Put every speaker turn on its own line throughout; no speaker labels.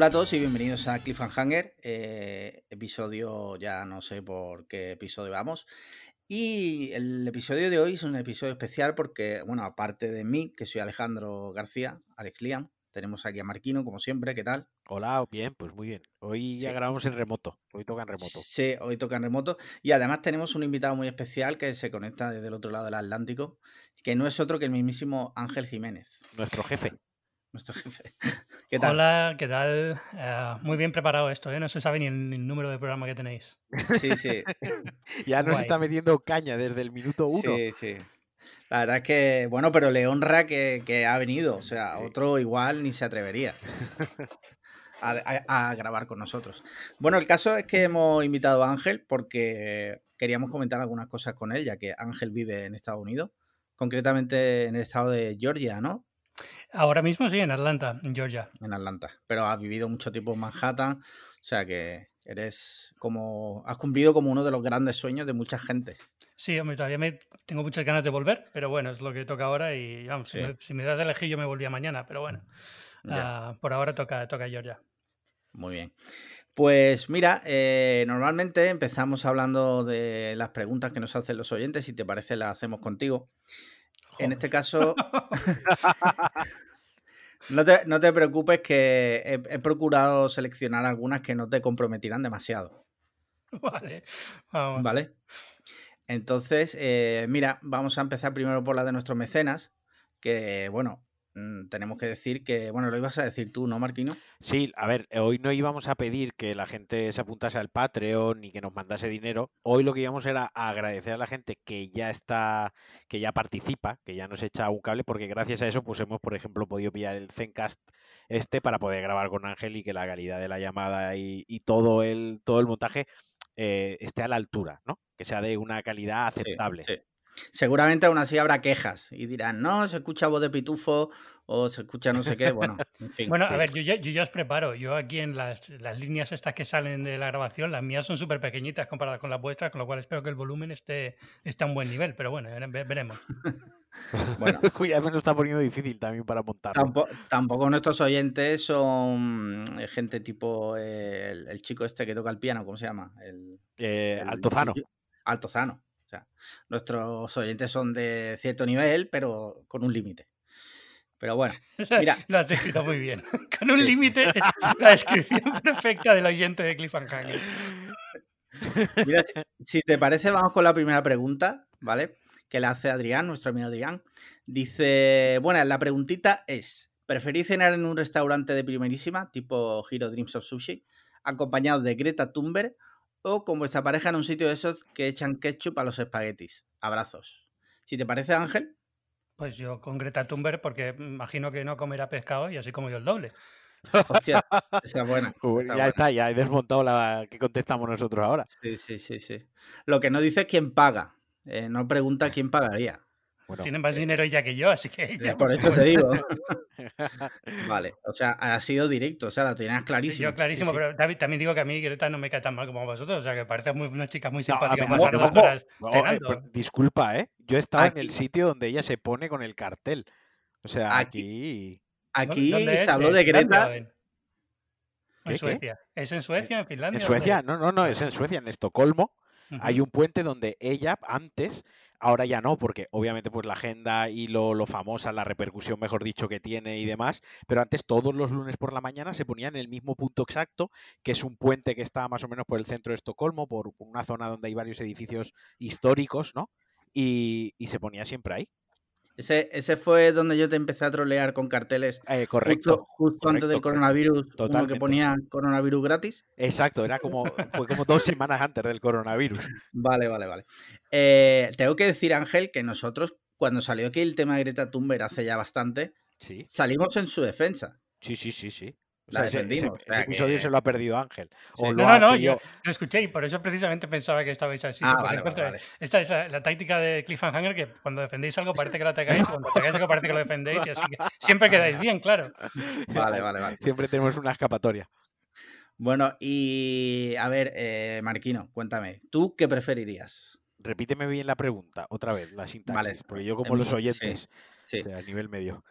Hola a todos y bienvenidos a Cliffhanger, eh, episodio, ya no sé por qué episodio vamos. Y el episodio de hoy es un episodio especial porque, bueno, aparte de mí, que soy Alejandro García, Alex Liam, tenemos aquí a Marquino, como siempre, ¿qué tal?
Hola, bien, pues muy bien. Hoy ya
Sí.
grabamos en remoto, hoy toca en remoto.
Sí, hoy toca en remoto. Y además tenemos un invitado muy especial que se conecta desde el otro lado del Atlántico, que no es otro que el mismísimo Ángel Jiménez,
Nuestro jefe.
Nuestro jefe. ¿Qué tal?
Hola, ¿qué tal? Eh, muy bien preparado esto, ¿eh? No se sabe ni el, ni el número de programa que tenéis.
Sí, sí.
Ya nos
Guay.
está metiendo caña desde el minuto uno.
Sí, sí. La verdad es que, bueno, pero le honra que, que ha venido. O sea,
Sí.
otro igual ni se atrevería a, a- a grabar con nosotros. Bueno, el caso es que hemos invitado a Ángel porque queríamos comentar algunas cosas con él, ya que Ángel vive en Estados Unidos, concretamente en el estado de Georgia, ¿no?
Ahora mismo sí, en Atlanta, en Georgia.
En Atlanta. Pero has vivido mucho tiempo en Manhattan, o sea que eres como. Has cumplido como uno de los grandes sueños de mucha gente.
Sí, hombre, todavía me, tengo muchas ganas de volver, pero bueno, es lo que toca ahora y vamos, si, me, si me das a elegir yo me volvía mañana, pero bueno, ah, por ahora toca, toca Georgia.
Muy bien. Pues mira, eh, normalmente empezamos hablando de las preguntas que nos hacen los oyentes. Si te parece, las hacemos contigo. En este caso, no te, no te preocupes que he, he procurado seleccionar algunas que no te comprometirán demasiado.
Vale, vamos.
¿Vale? Entonces, eh, mira, vamos a empezar primero por la de nuestros mecenas, que bueno, tenemos que decir que, bueno, lo ibas a decir tú, ¿no, Marquino?
Sí, a ver, eh, hoy no íbamos a pedir que la gente se apuntase al Patreon ni que nos mandase dinero. Hoy lo que íbamos era a agradecer a la gente que ya está, que ya participa, que ya nos echa un cable, porque gracias a eso, pues hemos, por ejemplo, podido pillar el Zencast este para poder grabar con Ángel y que la calidad de la llamada y, y todo el, todo el montaje eh, esté a la altura, ¿no? Que sea de una calidad
Sí,
aceptable.
sí. Seguramente aún así habrá quejas y dirán, no, se escucha voz de pitufo o se escucha no sé qué. Bueno, en fin.
Bueno,
sí.
a ver, yo ya, yo ya os preparo. Yo aquí en las, las líneas estas que salen de la grabación, las mías son súper pequeñitas comparadas con las vuestras, con lo cual espero que el volumen esté, esté a un buen nivel, pero bueno, veremos.
Bueno,
ya me lo está poniendo difícil también para
tampo- tampoco nuestros oyentes son eh, gente tipo eh, el, el chico este que toca el piano, ¿cómo se llama? El,
Eh,
el-
Altozano.
Altozano. O sea, nuestros oyentes son de cierto nivel, pero con un límite. Pero bueno, Mira.
Lo has descrito muy bien. Con un
Sí.
límite, la descripción perfecta del oyente de Cliffhanger.
Mira, si, te parece, vamos con la primera pregunta, ¿vale? Que le hace Adrián, nuestro amigo Adrián. Dice, bueno, la preguntita es, ¿preferís cenar en un restaurante de primerísima, tipo Hero Dreams of Sushi, acompañados de Greta Thunberg, o con vuestra pareja en un sitio de esos que echan ketchup a los espaguetis? Abrazos. Si te parece, Ángel,
Pues yo con Greta Thunberg, porque imagino que no comerá pescado y así como yo el doble.
hostia, esa es buena.
Ya
buena.
está, ya he desmontado la que contestamos nosotros ahora.
Sí, sí, sí, sí. Lo que no dice es quién paga. Eh, no pregunta quién pagaría.
Bueno,
Tienen más dinero ella que yo, así que
Eh,
ella,
Por eso te digo. Vale, o sea, ha sido directo, o sea, lo tenías clarísimo.
yo clarísimo,
Sí, sí.
pero también, también digo que a mí Greta no me cae tan mal como a vosotros, o sea, que parece muy, una chica muy
No, a
simpática
no,
hacer
no,
dos horas
no, eh, pero disculpa, ¿eh? Yo estaba en el sitio donde ella se pone con el cartel. O sea,
Aquí-
aquí...
Se habló
¿En
de Greta.
En. Suecia. ¿Es en Suecia, en Finlandia?
En
¿Dónde
Suecia, no, no, no, es en Suecia, en Estocolmo. Hay un puente donde ella antes, ahora ya no, porque obviamente pues la agenda y lo, lo famosa, la repercusión, mejor dicho, que tiene y demás, pero antes todos los lunes por la mañana se ponía en el mismo punto exacto, que es un puente que está más o menos por el centro de Estocolmo, por una zona donde hay varios edificios históricos, ¿no? Y, y se ponía siempre ahí.
Ese, ese fue donde yo te empecé a trolear con carteles
Eh, correcto.
justo antes
correcto,
del coronavirus, uno que ponía coronavirus gratis.
Exacto, era como, fue como dos semanas antes del coronavirus.
Vale, vale, vale. Eh, tengo que decir, Ángel, que nosotros, cuando salió aquí el tema de Greta Thunberg hace ya bastante,
Sí,
salimos en su defensa.
sí, sí, sí, sí. O
La
sea, ese, ese-
defendimos, o sea
ese episodio
que-
se lo ha perdido Ángel.
Sí.
No, no, no, yo lo escuché y por eso precisamente pensaba que estabais así.
Ah, vale,
encuentro-
vale, vale.
Esta es la, la táctica de Cliffhanger que cuando defendéis algo parece que lo atacáis, cuando atacáis algo parece que lo defendéis y así que siempre quedáis bien, claro.
Vale, vale, vale.
Siempre tenemos una escapatoria.
Bueno, y a ver, eh, Marquino, cuéntame, ¿tú qué preferirías?
Repíteme bien la pregunta, otra vez, la sintaxis, porque yo como los
sí,
oyentes,
Sí.
o sea, a nivel medio.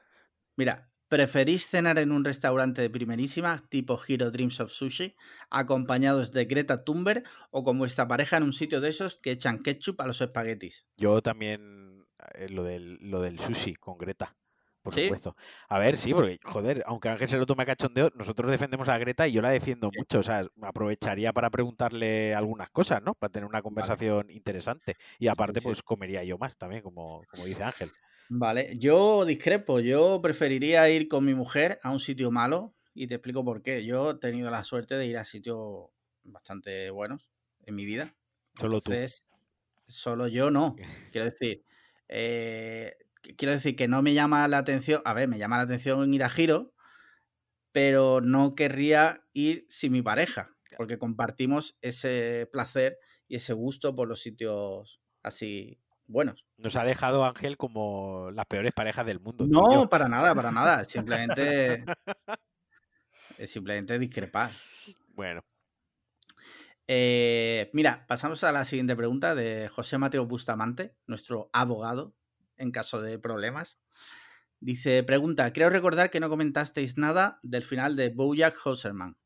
Mira, ¿Preferís cenar en un restaurante de primerísima, tipo Hero Dreams of Sushi, acompañados de Greta Thunberg o con vuestra pareja en un sitio de esos que echan ketchup a los espaguetis?
Yo también eh, lo del, lo del sushi con Greta, por
¿Sí?
supuesto. A ver, sí, porque, joder, aunque Ángel se lo tome a cachondeo, nosotros defendemos a Greta y yo la defiendo mucho. O sea, aprovecharía para preguntarle algunas cosas, ¿no? Para tener una conversación interesante. Y aparte,
sí.
pues comería yo más también, como, como dice Ángel.
Vale, yo discrepo, yo preferiría ir con mi mujer a un sitio malo y te explico por qué. Yo he tenido la suerte de ir a sitios bastante buenos en mi vida.
Solo tú.
Entonces, solo yo no. Quiero decir, eh, qu- quiero decir que no me llama la atención. A ver, me llama la atención ir a giro, pero no querría ir sin mi pareja, porque compartimos ese placer y ese gusto por los sitios así buenos.
Nos ha dejado Ángel como las peores parejas del mundo.
No, para nada, para nada. Simplemente. es simplemente discrepar.
Bueno,
Eh, mira, pasamos a la siguiente pregunta de José Mateo Bustamante, nuestro abogado en caso de problemas. Dice, pregunta, creo recordar que no comentasteis nada del final de Bojack Horseman.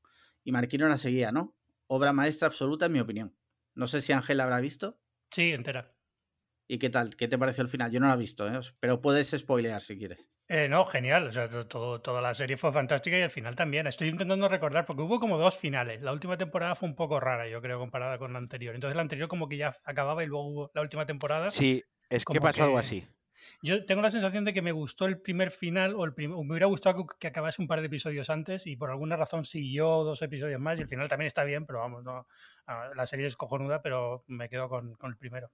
Y Marquino la seguía, ¿no? Obra maestra absoluta en mi opinión. No sé si Ángel la habrá visto.
Sí, entera.
¿Y qué tal? ¿Qué te pareció el final? Yo no la he visto, ¿eh? pero puedes spoilear si quieres.
Eh, no, genial. O sea, todo, toda la serie fue fantástica y el final también. Estoy intentando recordar porque hubo como dos finales. La última temporada fue un poco rara, yo creo, comparada con la anterior. Entonces la anterior como que ya acababa y luego hubo la última temporada.
sí, es que
Como
pasó algo así.
Yo tengo la sensación de que me gustó el primer final o, el prim- o me hubiera gustado que- acabase un par de episodios antes y por alguna razón siguió dos episodios más y el final también está bien, pero vamos, no, ah, la serie es cojonuda, pero me quedo con, con el primero.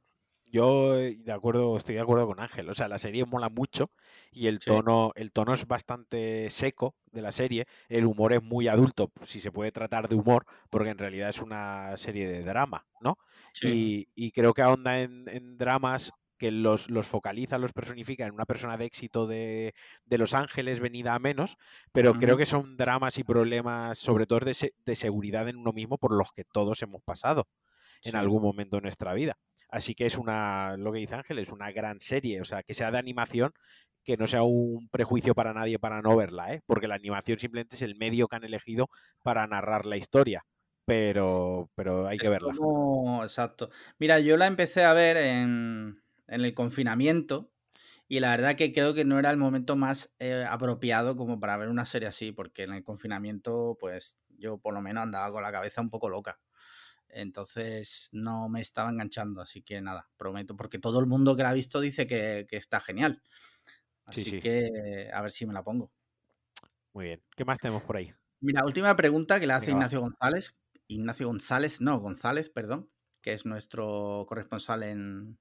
Yo eh, de acuerdo, estoy de acuerdo con Ángel. O sea, la serie mola mucho y el
Sí.
tono, el tono es bastante seco de la serie. El humor es muy adulto, si se puede tratar de humor, porque en realidad es una serie de drama, ¿no? Y, y creo que ahonda en, en dramas que los, los focaliza, los personifica en una persona de éxito de, de Los Ángeles venida a menos, pero creo que son dramas y problemas, sobre todo de, se- de seguridad en uno mismo, por los que todos hemos pasado en algún momento de nuestra vida. Así que es una, lo que dice Ángel, es una gran serie, o sea, que sea de animación, que no sea un prejuicio para nadie para no verla, ¿eh? porque la animación simplemente es el medio que han elegido para narrar la historia, pero, pero hay que
Es
verla.
como- Exacto. Mira, yo la empecé a ver en, en el confinamiento y la verdad que creo que no era el momento más eh, apropiado como para ver una serie así, porque en el confinamiento, pues yo por lo menos andaba con la cabeza un poco loca. Entonces no me estaba enganchando, así que nada, prometo, porque todo el mundo que la ha visto dice que, que está genial.
Sí,
Así
sí.
que a ver si me la pongo.
Muy bien. ¿Qué más tenemos por ahí?
Mira, última pregunta que le hace
Venga, va.
Ignacio González. Ignacio González, no, González, perdón, que es nuestro corresponsal en,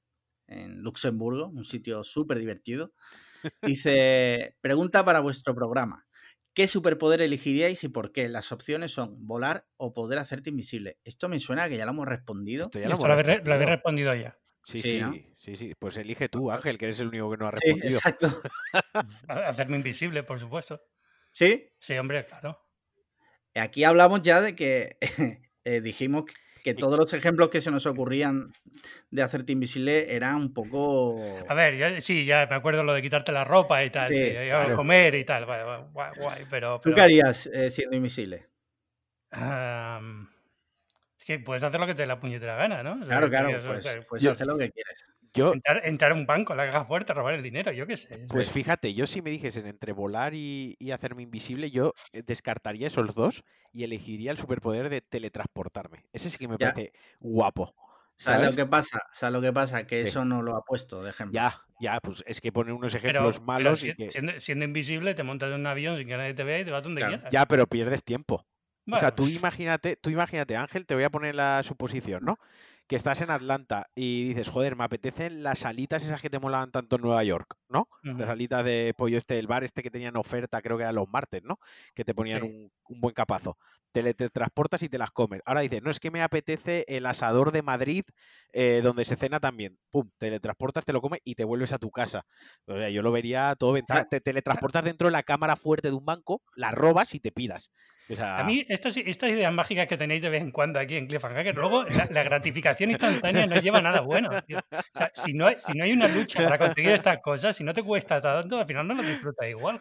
en Luxemburgo, un sitio súper divertido. Dice, pregunta para vuestro programa. ¿Qué superpoder elegiríais y por qué? Las opciones son volar o poder hacerte invisible. Esto me suena a que ya lo hemos respondido.
Esto ya lo
Esto lo habéis, re- lo habéis
respondido.
ya.
Sí,
Sí,
sí,
¿no?
sí, sí. Pues elige tú, Ángel, que eres el único que no ha
Sí,
respondido.
exacto.
Ha- Hacerme invisible, por supuesto.
Sí,
Sí, hombre, claro.
aquí hablamos ya de que eh, dijimos que todos los ejemplos que se nos ocurrían de hacerte invisible eran un poco...
A ver, ya- sí, ya me acuerdo lo de quitarte la ropa y tal,
Sí,
sí,
claro.
comer y tal, guay, guay, guay, guay, pero...
¿Tú qué harías eh, siendo invisible?
es que puedes hacer lo que te dé la puñetera gana, ¿no? O sea,
Claro,
que-
claro, pues,
yo-
hacer lo que quieres.
Yo,
entrar, entrar en un banco, la caja fuerte, robar el dinero, yo qué sé.
Pues fíjate, yo si me dijesen entre volar y, y hacerme invisible, yo eh, descartaría esos dos y elegiría el superpoder de teletransportarme. Ese sí que me
Ya.
parece guapo.
¿Sabes
¿Sabes?
lo que pasa? ¿Sabes lo que pasa? Que
Sí.
eso no lo ha puesto, de ejemplo.
Ya, ya, pues es que poner unos ejemplos
pero
malos
si-
y que...
siendo, siendo invisible, te montas en un avión sin que nadie te vea y te vas donde
Claro,
quieras.
Ya, pero pierdes tiempo. O sea, tú
pues,
imagínate, tú imagínate, Ángel, te voy a poner la suposición, ¿no? Que estás en Atlanta y dices, joder, me apetecen las alitas esas que te molaban tanto en Nueva York, ¿no? Las alitas de pollo este, el bar este que tenían oferta, creo que eran los martes, ¿no? Que te ponían
Sí.
un, un buen capazo. Te, le- te transportas y te las comes. Ahora dices, no es que me apetece el asador de Madrid eh, donde se cena también. Pum, te transportas, te lo comes y te vuelves a tu casa. O sea, yo lo vería todo ventaja. Te teletransportas dentro de la cámara fuerte de un banco, la robas y te piras.
A mí, estas, estas ideas mágicas que tenéis de vez en cuando aquí en Cliffhanger, luego la, gratificación instantánea no lleva nada bueno. O sea, si no, hay, si no hay una lucha para conseguir estas cosas, si no te cuesta tanto, al final no lo disfrutas igual.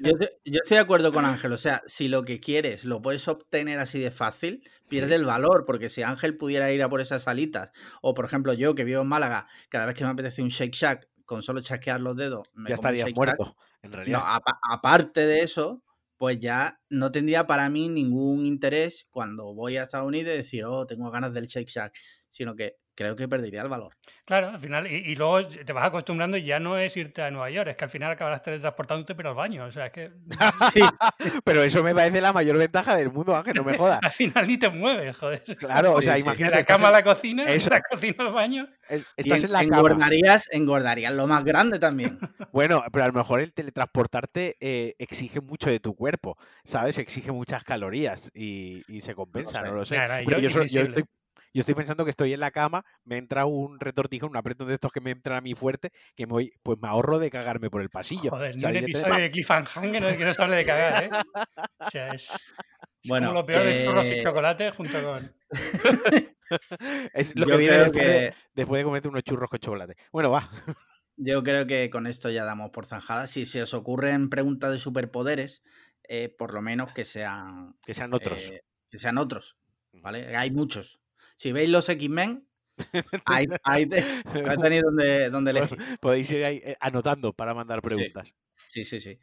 Yo, yo, estoy de acuerdo con Ángel. O sea, si lo que quieres lo puedes obtener así de fácil, pierde el valor. Porque si Ángel pudiera ir a por esas salitas, o por ejemplo yo que vivo en Málaga, cada vez que me apetece un Shake Shack, con solo chasquear los dedos,
ya estaría muerto. En realidad.
No, aparte de eso, pues ya no tendría para mí ningún interés cuando voy a Estados Unidos decir, oh, tengo ganas del Shake Shack, sino que creo que perdería el valor.
Claro, al final, y, luego te vas acostumbrando y ya no es irte a Nueva York, es que al final acabarás teletransportándote pero al baño, o sea, es que...
sí, pero eso me parece la mayor ventaja del mundo, Ángel, no me jodas.
al final ni te mueves, joder.
Claro, o sea, imagínate...
la cama a la cocina, eso. la cocina al baño.
Estás en, la engordarías, engordarías lo más grande también.
bueno, pero a lo mejor el teletransportarte eh, exige mucho de tu cuerpo, ¿sabes? Exige muchas calorías y, se compensa, no, lo sé. pero yo, yo estoy yo estoy pensando que estoy en la cama, me entra un retortijón, un apretón de estos que me entran a mí fuerte, que me voy, pues me ahorro de cagarme por el pasillo.
Joder, ni un episodio de Cliffhanger que no se hable de cagar, ¿eh? O sea, es, bueno, como lo peor de churros y eh, chocolate junto con...
es lo que viene después, de, después de comerte unos churros con chocolate. Bueno, va.
Yo creo que con esto ya damos por zanjada. Si se os ocurren preguntas de superpoderes, eh, por lo menos que sean...
Que sean otros.
Eh, que sean otros, ¿vale? Hay muchos. Si veis los X-Men, ahí, ahí, tenéis donde, donde elegir.
Podéis ir ahí eh, anotando para mandar preguntas.
Sí, sí, sí.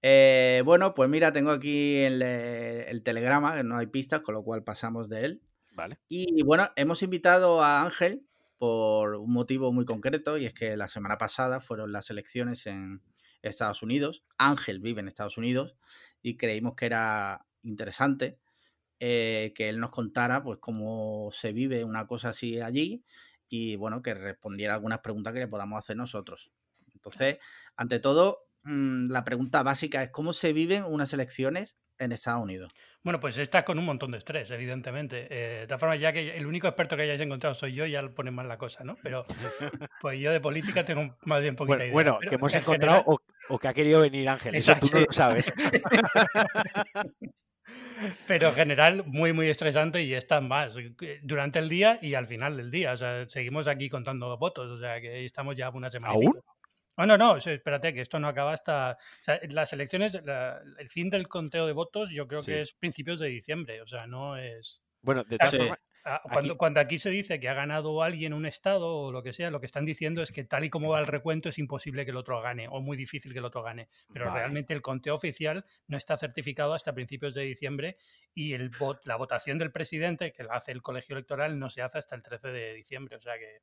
Eh, bueno, pues mira, tengo aquí el, el, telegrama, no hay pistas, con lo cual pasamos de él.
Vale.
Y bueno, hemos invitado a Ángel por un motivo muy concreto, y es que la semana pasada fueron las elecciones en Estados Unidos. Ángel vive en Estados Unidos y creímos que era interesante eh, que él nos contara pues cómo se vive una cosa así allí y bueno, que respondiera algunas preguntas que le podamos hacer nosotros. Entonces, ante todo, mm, la pregunta básica es cómo se viven unas elecciones en Estados Unidos.
Bueno, pues está con un montón de estrés, evidentemente. Eh, de todas formas, ya que el único experto que hayáis encontrado soy yo, ya lo pone mal la cosa, ¿no? Pero pues yo de política tengo más bien poquita
bueno,
idea.
Bueno, que hemos encontrado o, que ha querido venir Ángel, eso tú no lo sabes.
Pero en general, muy, muy estresante y está más durante el día y al final del día. O sea, seguimos aquí contando votos, o sea, que estamos ya una semana.
¿Aún?
Oh, no, no, espérate, que esto no acaba hasta. O sea, las elecciones, el fin del conteo de votos, yo creo que es principios de diciembre, o sea, no es.
Bueno, de todas formas,
Ah, cuando, aquí... cuando, aquí se dice que ha ganado alguien un estado o lo que sea, lo que están diciendo es que tal y como va el recuento es imposible que el otro gane o muy difícil que el otro gane. Pero realmente el conteo oficial no está certificado hasta principios de diciembre y el la votación del presidente, que la hace el colegio electoral, no se hace hasta el 13 de diciembre. O sea que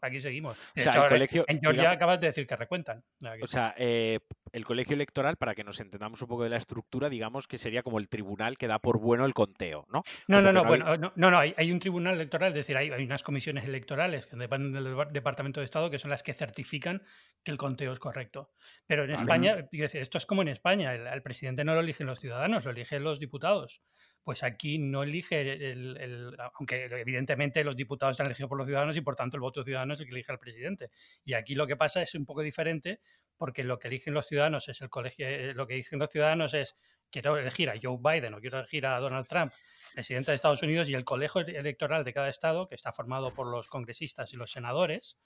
aquí seguimos. en Georgia acabas de decir que recuentan.
O sea, eh, el colegio electoral, para que nos entendamos un poco de la estructura, digamos que sería como el tribunal que da por bueno el conteo, ¿no?
No, no, no, bueno, no, no, hay, hay, un tribunal electoral, es decir, hay, hay, unas comisiones electorales que dependen del Departamento de Estado que son las que certifican que el conteo es correcto. Pero en España, decir, esto es como en España, el, presidente no lo eligen los ciudadanos, lo eligen los diputados. Pues aquí no elige el, aunque evidentemente los diputados están elegidos por los ciudadanos y por tanto el voto ciudadano es el que elige al presidente. Y aquí lo que pasa es un poco diferente porque lo que eligen los ciudadanos es el colegio, eh, lo que dicen los ciudadanos es quiero elegir a Joe Biden o quiero elegir a Donald Trump, presidente de Estados Unidos, y el colegio electoral de cada estado, que está formado por los congresistas y los senadores,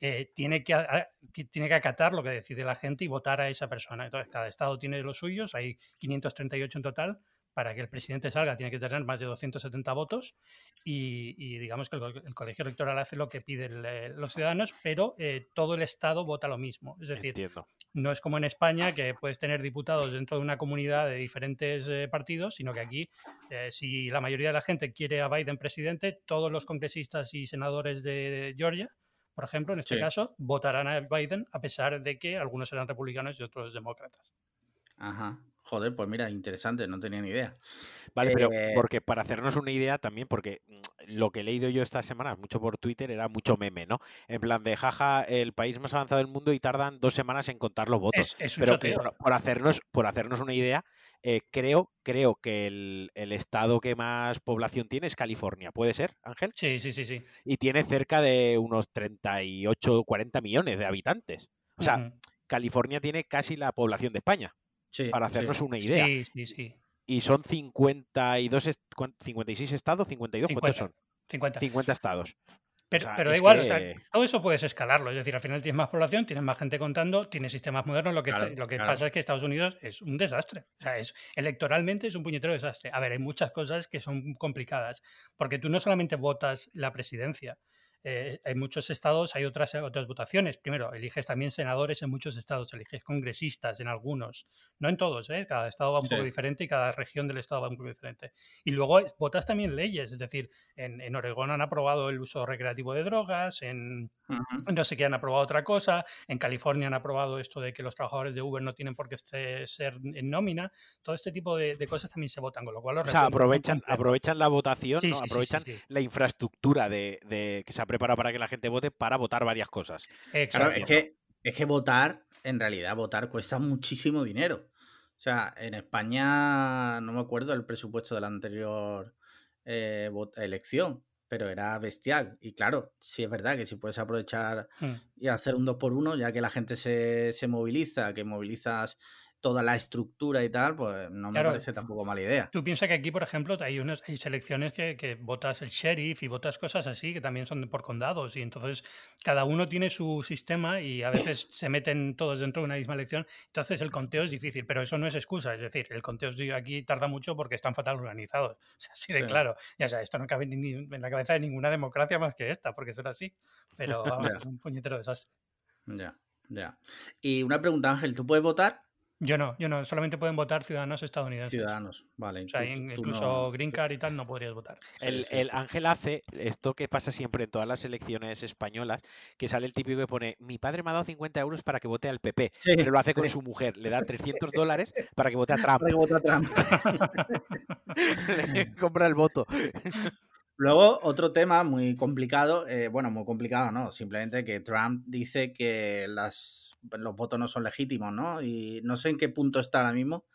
eh, tiene, que, tiene que acatar lo que decide la gente y votar a esa persona. Entonces, cada estado tiene los suyos, hay 538 en total, para que el presidente salga tiene que tener más de 270 votos y, digamos que el, colegio electoral hace lo que piden los ciudadanos, pero eh, todo el Estado vota lo mismo. Es decir, no es como en España que puedes tener diputados dentro de una comunidad de diferentes eh, partidos, sino que aquí, eh, si la mayoría de la gente quiere a Biden presidente, todos los congresistas y senadores de, Georgia, por ejemplo, en este caso, votarán a Biden a pesar de que algunos serán republicanos y otros demócratas.
Ajá. Joder, pues mira, interesante, no tenía ni idea.
Vale, pero eh, porque para hacernos una idea también, porque mm, lo que he leído yo esta semana, mucho por Twitter, era mucho meme, ¿no? En plan de jaja, el país más avanzado del mundo y tardan dos semanas en contar los votos.
Es,
pero por, hacernos, por hacernos una idea, eh, creo, creo que el, estado que más población tiene es California, ¿puede ser, Ángel?
Sí, sí, sí, sí.
Y tiene cerca de unos 38, 40 millones de habitantes. O sea, California tiene casi la población de España para hacernos una idea.
Sí, sí, sí.
Y son 52, 56 estados, 52, ¿cuántos son?
50.
50 estados.
Pero, pero da igual, todo eso puedes escalarlo. Es decir, al final tienes más población, tienes más gente contando, tienes sistemas modernos. Lo que, lo que pasa es que Estados Unidos es un desastre. O sea, es, electoralmente es un puñetero desastre. A ver, hay muchas cosas que son complicadas, porque tú no solamente votas la presidencia, eh, en muchos estados hay otras, otras votaciones. Primero, eliges también senadores en muchos estados, eliges congresistas en algunos, no en todos, ¿eh? cada estado va un poco diferente y cada región del estado va un poco diferente. Y luego votas también leyes, es decir, en, en Oregón han aprobado el uso recreativo de drogas, en no sé qué han aprobado otra cosa, en California han aprobado esto de que los trabajadores de Uber no tienen por qué este, ser en nómina, todo este tipo de, cosas también se votan, con lo cual...
o sea, aprovechan, aprovechan la votación, aprovechan la infraestructura de, de que se ha preparado para que la gente vote para votar varias cosas.
Claro, es que, es que votar, en realidad, votar cuesta muchísimo dinero. O sea, en España, no me acuerdo el presupuesto de la anterior eh, elección, pero era bestial. Y claro, sí es verdad que si puedes aprovechar hmm. y hacer un 2 por 1 ya que la gente se, se moviliza, que movilizas toda la estructura y tal, pues no me parece tampoco mala idea.
Tú piensas que aquí, por ejemplo, hay unas hay selecciones que, que, votas el sheriff y votas cosas así, que también son por condados, y entonces cada uno tiene su sistema y a veces se meten todos dentro de una misma elección, entonces el conteo es difícil, pero eso no es excusa, es decir, el conteo aquí tarda mucho porque están fatal organizados, así de claro. Ya sea, esto no cabe ni, en la cabeza de ninguna democracia más que esta, porque será así, pero vamos, es un puñetero desastre.
Ya, ya. Y una pregunta, Ángel, ¿tú puedes votar?
Yo no, yo no, solamente pueden votar ciudadanos estadounidenses.
Ciudadanos, vale.
O sea, incluso Green Card y tal no podrías votar.
El, el, Ángel hace esto que pasa siempre en todas las elecciones españolas, que sale el típico que pone, mi padre me ha dado 50 euros para que vote al PP, pero lo hace con su mujer, le da 300 dólares para que vote a Trump.
Para que vote a Trump.
le compra el voto.
Luego, otro tema muy complicado, eh, bueno, muy complicado, ¿no? Simplemente que Trump dice que las los votos no son legítimos, ¿no? Y no sé en qué punto está ahora mismo.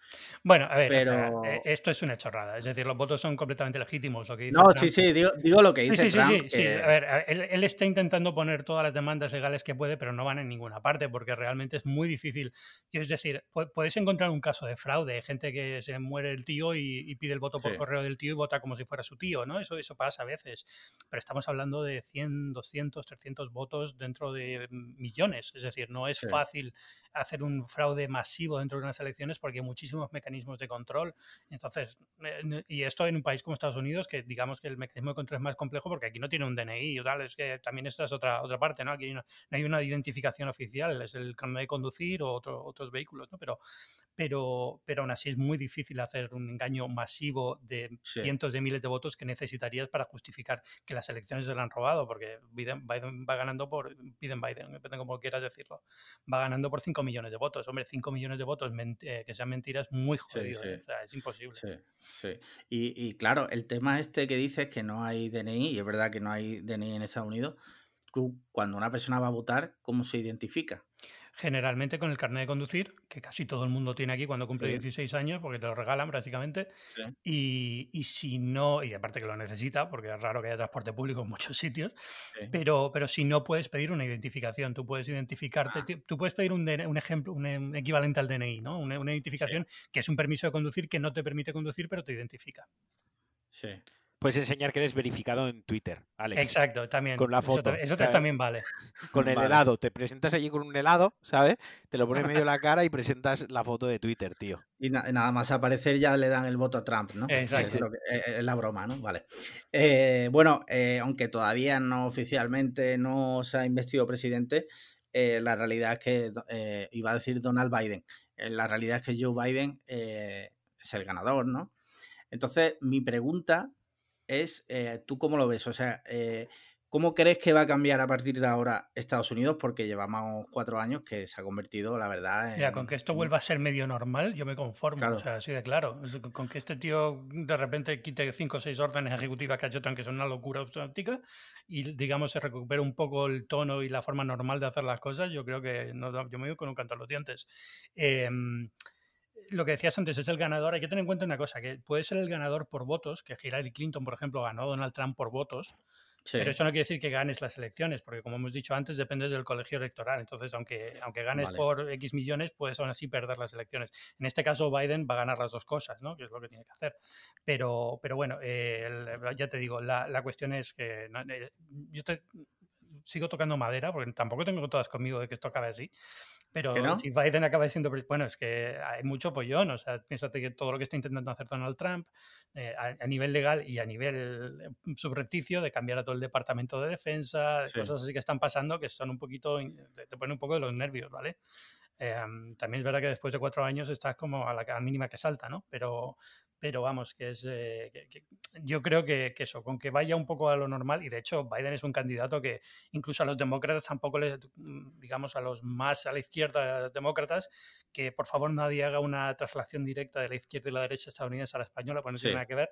Bueno, a ver, pero... Eh, esto es una chorrada. Es decir, los votos son completamente legítimos. Lo que dice
no, sí, sí, digo, lo que dice
sí, sí, Sí, sí, A ver, él, está intentando poner todas las demandas legales que puede, pero no van en ninguna parte porque realmente es muy difícil. Y es decir, puedes encontrar un caso de fraude, gente que se muere el tío y, pide el voto por correo del tío y vota como si fuera su tío, ¿no? Eso, eso pasa a veces. Pero estamos hablando de 100, 200, 300 votos dentro de millones. Es decir, no es fácil fácil hacer un fraude masivo dentro de unas elecciones porque hay muchísimos mecanismos de control. Entonces, eh, y esto en un país como Estados Unidos, que digamos que el mecanismo de control es más complejo porque aquí no tiene un DNI o tal, es que también esta es otra, otra parte, ¿no? Aquí no, hay una identificación oficial, es el carnet de conducir o otros vehículos, ¿no? Pero, pero, pero aún así es muy difícil hacer un engaño masivo de cientos de miles de votos que necesitarías para justificar que las elecciones se le han robado, porque Biden, va ganando por, Biden, Biden, depende como quieras decirlo, va ganando por 5 millones de votos. Hombre, 5 millones de votos eh, que sean mentiras, muy jodido. ¿eh? O sea, es imposible.
Sí, sí. Y, y, claro, el tema este que dices que no hay DNI, y es verdad que no hay DNI en Estados Unidos, cuando una persona va a votar, ¿cómo se identifica?
Generalmente con el carnet de conducir, que casi todo el mundo tiene aquí cuando cumple 16 años, porque te lo regalan prácticamente. Y, y, si no, y aparte que lo necesita, porque es raro que haya transporte público en muchos sitios, pero, pero si no puedes pedir una identificación, tú puedes identificarte, ah. tú puedes pedir un, un ejemplo, un, equivalente al DNI, ¿no? Una, una identificación que es un permiso de conducir que no te permite conducir, pero te identifica.
Sí puedes enseñar que eres verificado en Twitter, Alex.
Exacto, también.
Con la foto.
Eso, también vale.
Con el helado. Te presentas allí con un helado, ¿sabes? Te lo pones medio la cara y presentas la foto de Twitter, tío.
Y nada más aparecer ya le dan el voto a Trump, ¿no?
Exacto.
Eh, es, la broma, ¿no? Vale. Eh, bueno, eh, aunque todavía no oficialmente no se ha investido presidente, la realidad es que, iba a decir Donald Biden, la realidad es que Joe Biden es el ganador, ¿no? Entonces, mi pregunta es, eh, ¿tú cómo lo ves? O sea, eh, ¿cómo crees que va a cambiar a partir de ahora Estados Unidos? Porque llevamos cuatro años que se ha convertido, la verdad,
en... Mira, con que esto vuelva a ser medio normal, yo me conformo, o sea, así de claro. Con que este tío de repente quite cinco o seis órdenes ejecutivas que ha hecho que son una locura automática y, digamos, se recupere un poco el tono y la forma normal de hacer las cosas, yo creo que no, yo me digo con un canto a los dientes. Eh, lo que decías antes es el ganador. Hay que tener en cuenta una cosa, que puede ser el ganador por votos, que Hillary Clinton, por ejemplo, ganó a Donald Trump por votos, Pero eso no quiere decir que ganes las elecciones, porque como hemos dicho antes, dependes del colegio electoral. Entonces, aunque, aunque ganes por X millones, puedes aún así perder las elecciones. En este caso, Biden va a ganar las dos cosas, ¿no? Que es lo que tiene que hacer. Pero, pero bueno, eh, ya te digo, la, la cuestión es que eh, yo te, sigo tocando madera, porque tampoco tengo todas conmigo de que esto acabe así. Pero si Biden acaba diciendo, bueno, es que hay mucho follón, o sea, piénsate que todo lo que está intentando hacer Donald Trump eh, a, nivel legal y a nivel eh, subrepticio de cambiar a todo el departamento de defensa, cosas así que están pasando que son un poquito, te, ponen un poco de los nervios, ¿vale? Em, también es verdad que después de cuatro años estás como a la mínima que salta, ¿no? Pero, pero vamos, que es. Eh, yo creo que, eso, con que vaya un poco a lo normal, y de hecho Biden es un candidato que incluso a los demócratas tampoco les, mm, digamos, a los más a la izquierda demócratas, que por favor nadie haga una traslación directa de la izquierda y la derecha estadounidense a la española, porque no tiene nada que ver.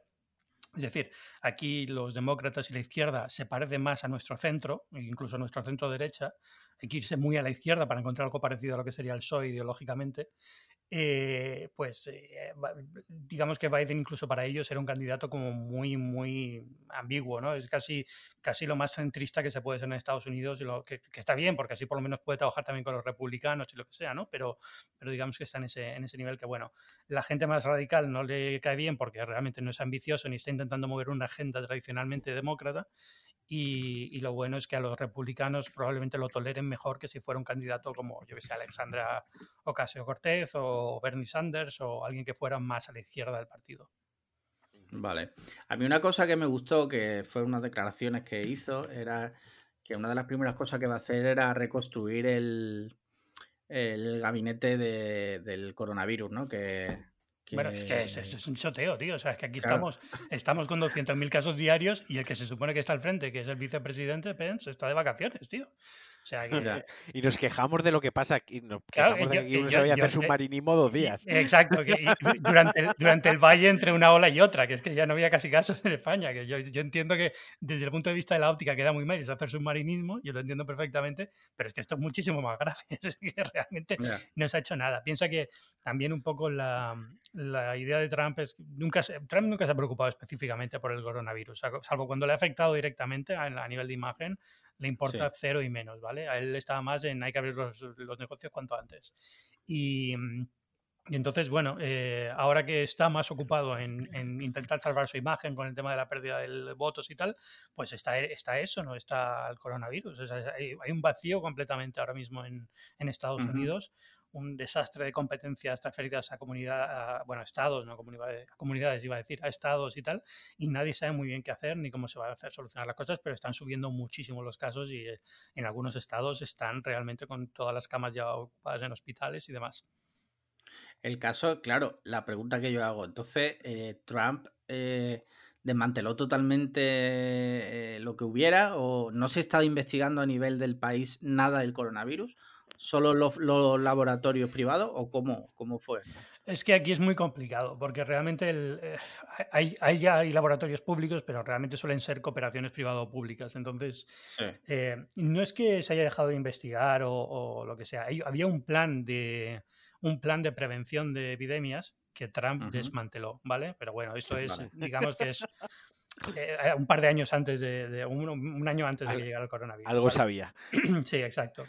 Es decir, aquí los demócratas y la izquierda se parecen más a nuestro centro, incluso a nuestro centro derecha. Hay que irse muy a la izquierda para encontrar algo parecido a lo que sería el PSOE ideológicamente. Eh, pues eh, digamos que Biden incluso para ellos era un candidato como muy, muy ambiguo, ¿no? Es casi, casi lo más centrista que se puede ser en Estados Unidos y lo que, está bien, porque así por lo menos puede trabajar también con los republicanos y lo que sea, ¿no? Pero, pero digamos que está en ese, en ese nivel que, bueno, la gente más radical no le cae bien porque realmente no es ambicioso ni está intentando mover una agenda tradicionalmente demócrata y, lo bueno es que a los republicanos probablemente lo toleren mejor que si fuera un candidato como, yo que sé, Alexandra Ocasio Cortez o Bernie Sanders o alguien que fuera más a la izquierda del partido.
Vale. A mí una cosa que me gustó, que fue unas declaraciones que hizo, era que una de las primeras cosas que va a hacer era reconstruir el, el gabinete del coronavirus, ¿no? Que,
bueno, es que es, un choteo, tío. O sea, es que aquí estamos, estamos con 200.000 casos diarios y el que se supone que está al frente, que es el vicepresidente Pence, está de vacaciones, tío.
Y nos quejamos de lo que pasa aquí. Nos quejamos de que uno se vaya a hacer submarinismo dos días.
Exacto. durante, el, durante el valle entre una ola y otra, que es que ya no había casi casos en España. Que yo, yo entiendo que desde el punto de vista de la óptica queda muy mal hacer submarinismo, yo lo entiendo perfectamente, pero es que esto es muchísimo más grave. Es que realmente no se ha hecho nada. Piensa que también un poco la, la idea de Trump es nunca Trump nunca se ha preocupado específicamente por el coronavirus, salvo cuando le ha afectado directamente a, a nivel de imagen le importa cero y menos, ¿vale? A él estaba más en hay que abrir los, negocios cuanto antes. Y, mm, entonces, bueno, eh, ahora que está más ocupado en, intentar salvar su imagen con el tema de la pérdida de votos y tal, pues está, está eso, no está el coronavirus. hay, un vacío completamente ahora mismo en, Estados Unidos un desastre de competencias transferidas a comunidad, bueno, a estados, no a comunidades, comunidades, iba a decir, a estados y tal, y nadie sabe muy bien qué hacer ni cómo se va a hacer solucionar las cosas, pero están subiendo muchísimo los casos y eh, en algunos estados están realmente con todas las camas ya ocupadas en hospitales y demás.
El caso, claro, la pregunta que yo hago, entonces, eh, Trump eh, desmanteló totalmente lo que hubiera o no se estaba investigando a nivel del país nada del coronavirus solo los, laboratorios privados o cómo, cómo fue?
Es que aquí es muy complicado, porque realmente eh, hay, hay, ya hay laboratorios públicos, pero realmente suelen ser cooperaciones privado-públicas. Entonces, eh, no es que se haya dejado de investigar o, lo que sea. había un plan de un plan de prevención de epidemias que Trump desmanteló, ¿vale? Pero bueno, esto es, digamos que es eh, un par de años antes de, un, año antes de que llegara el coronavirus.
Algo sabía.
Sí, exacto.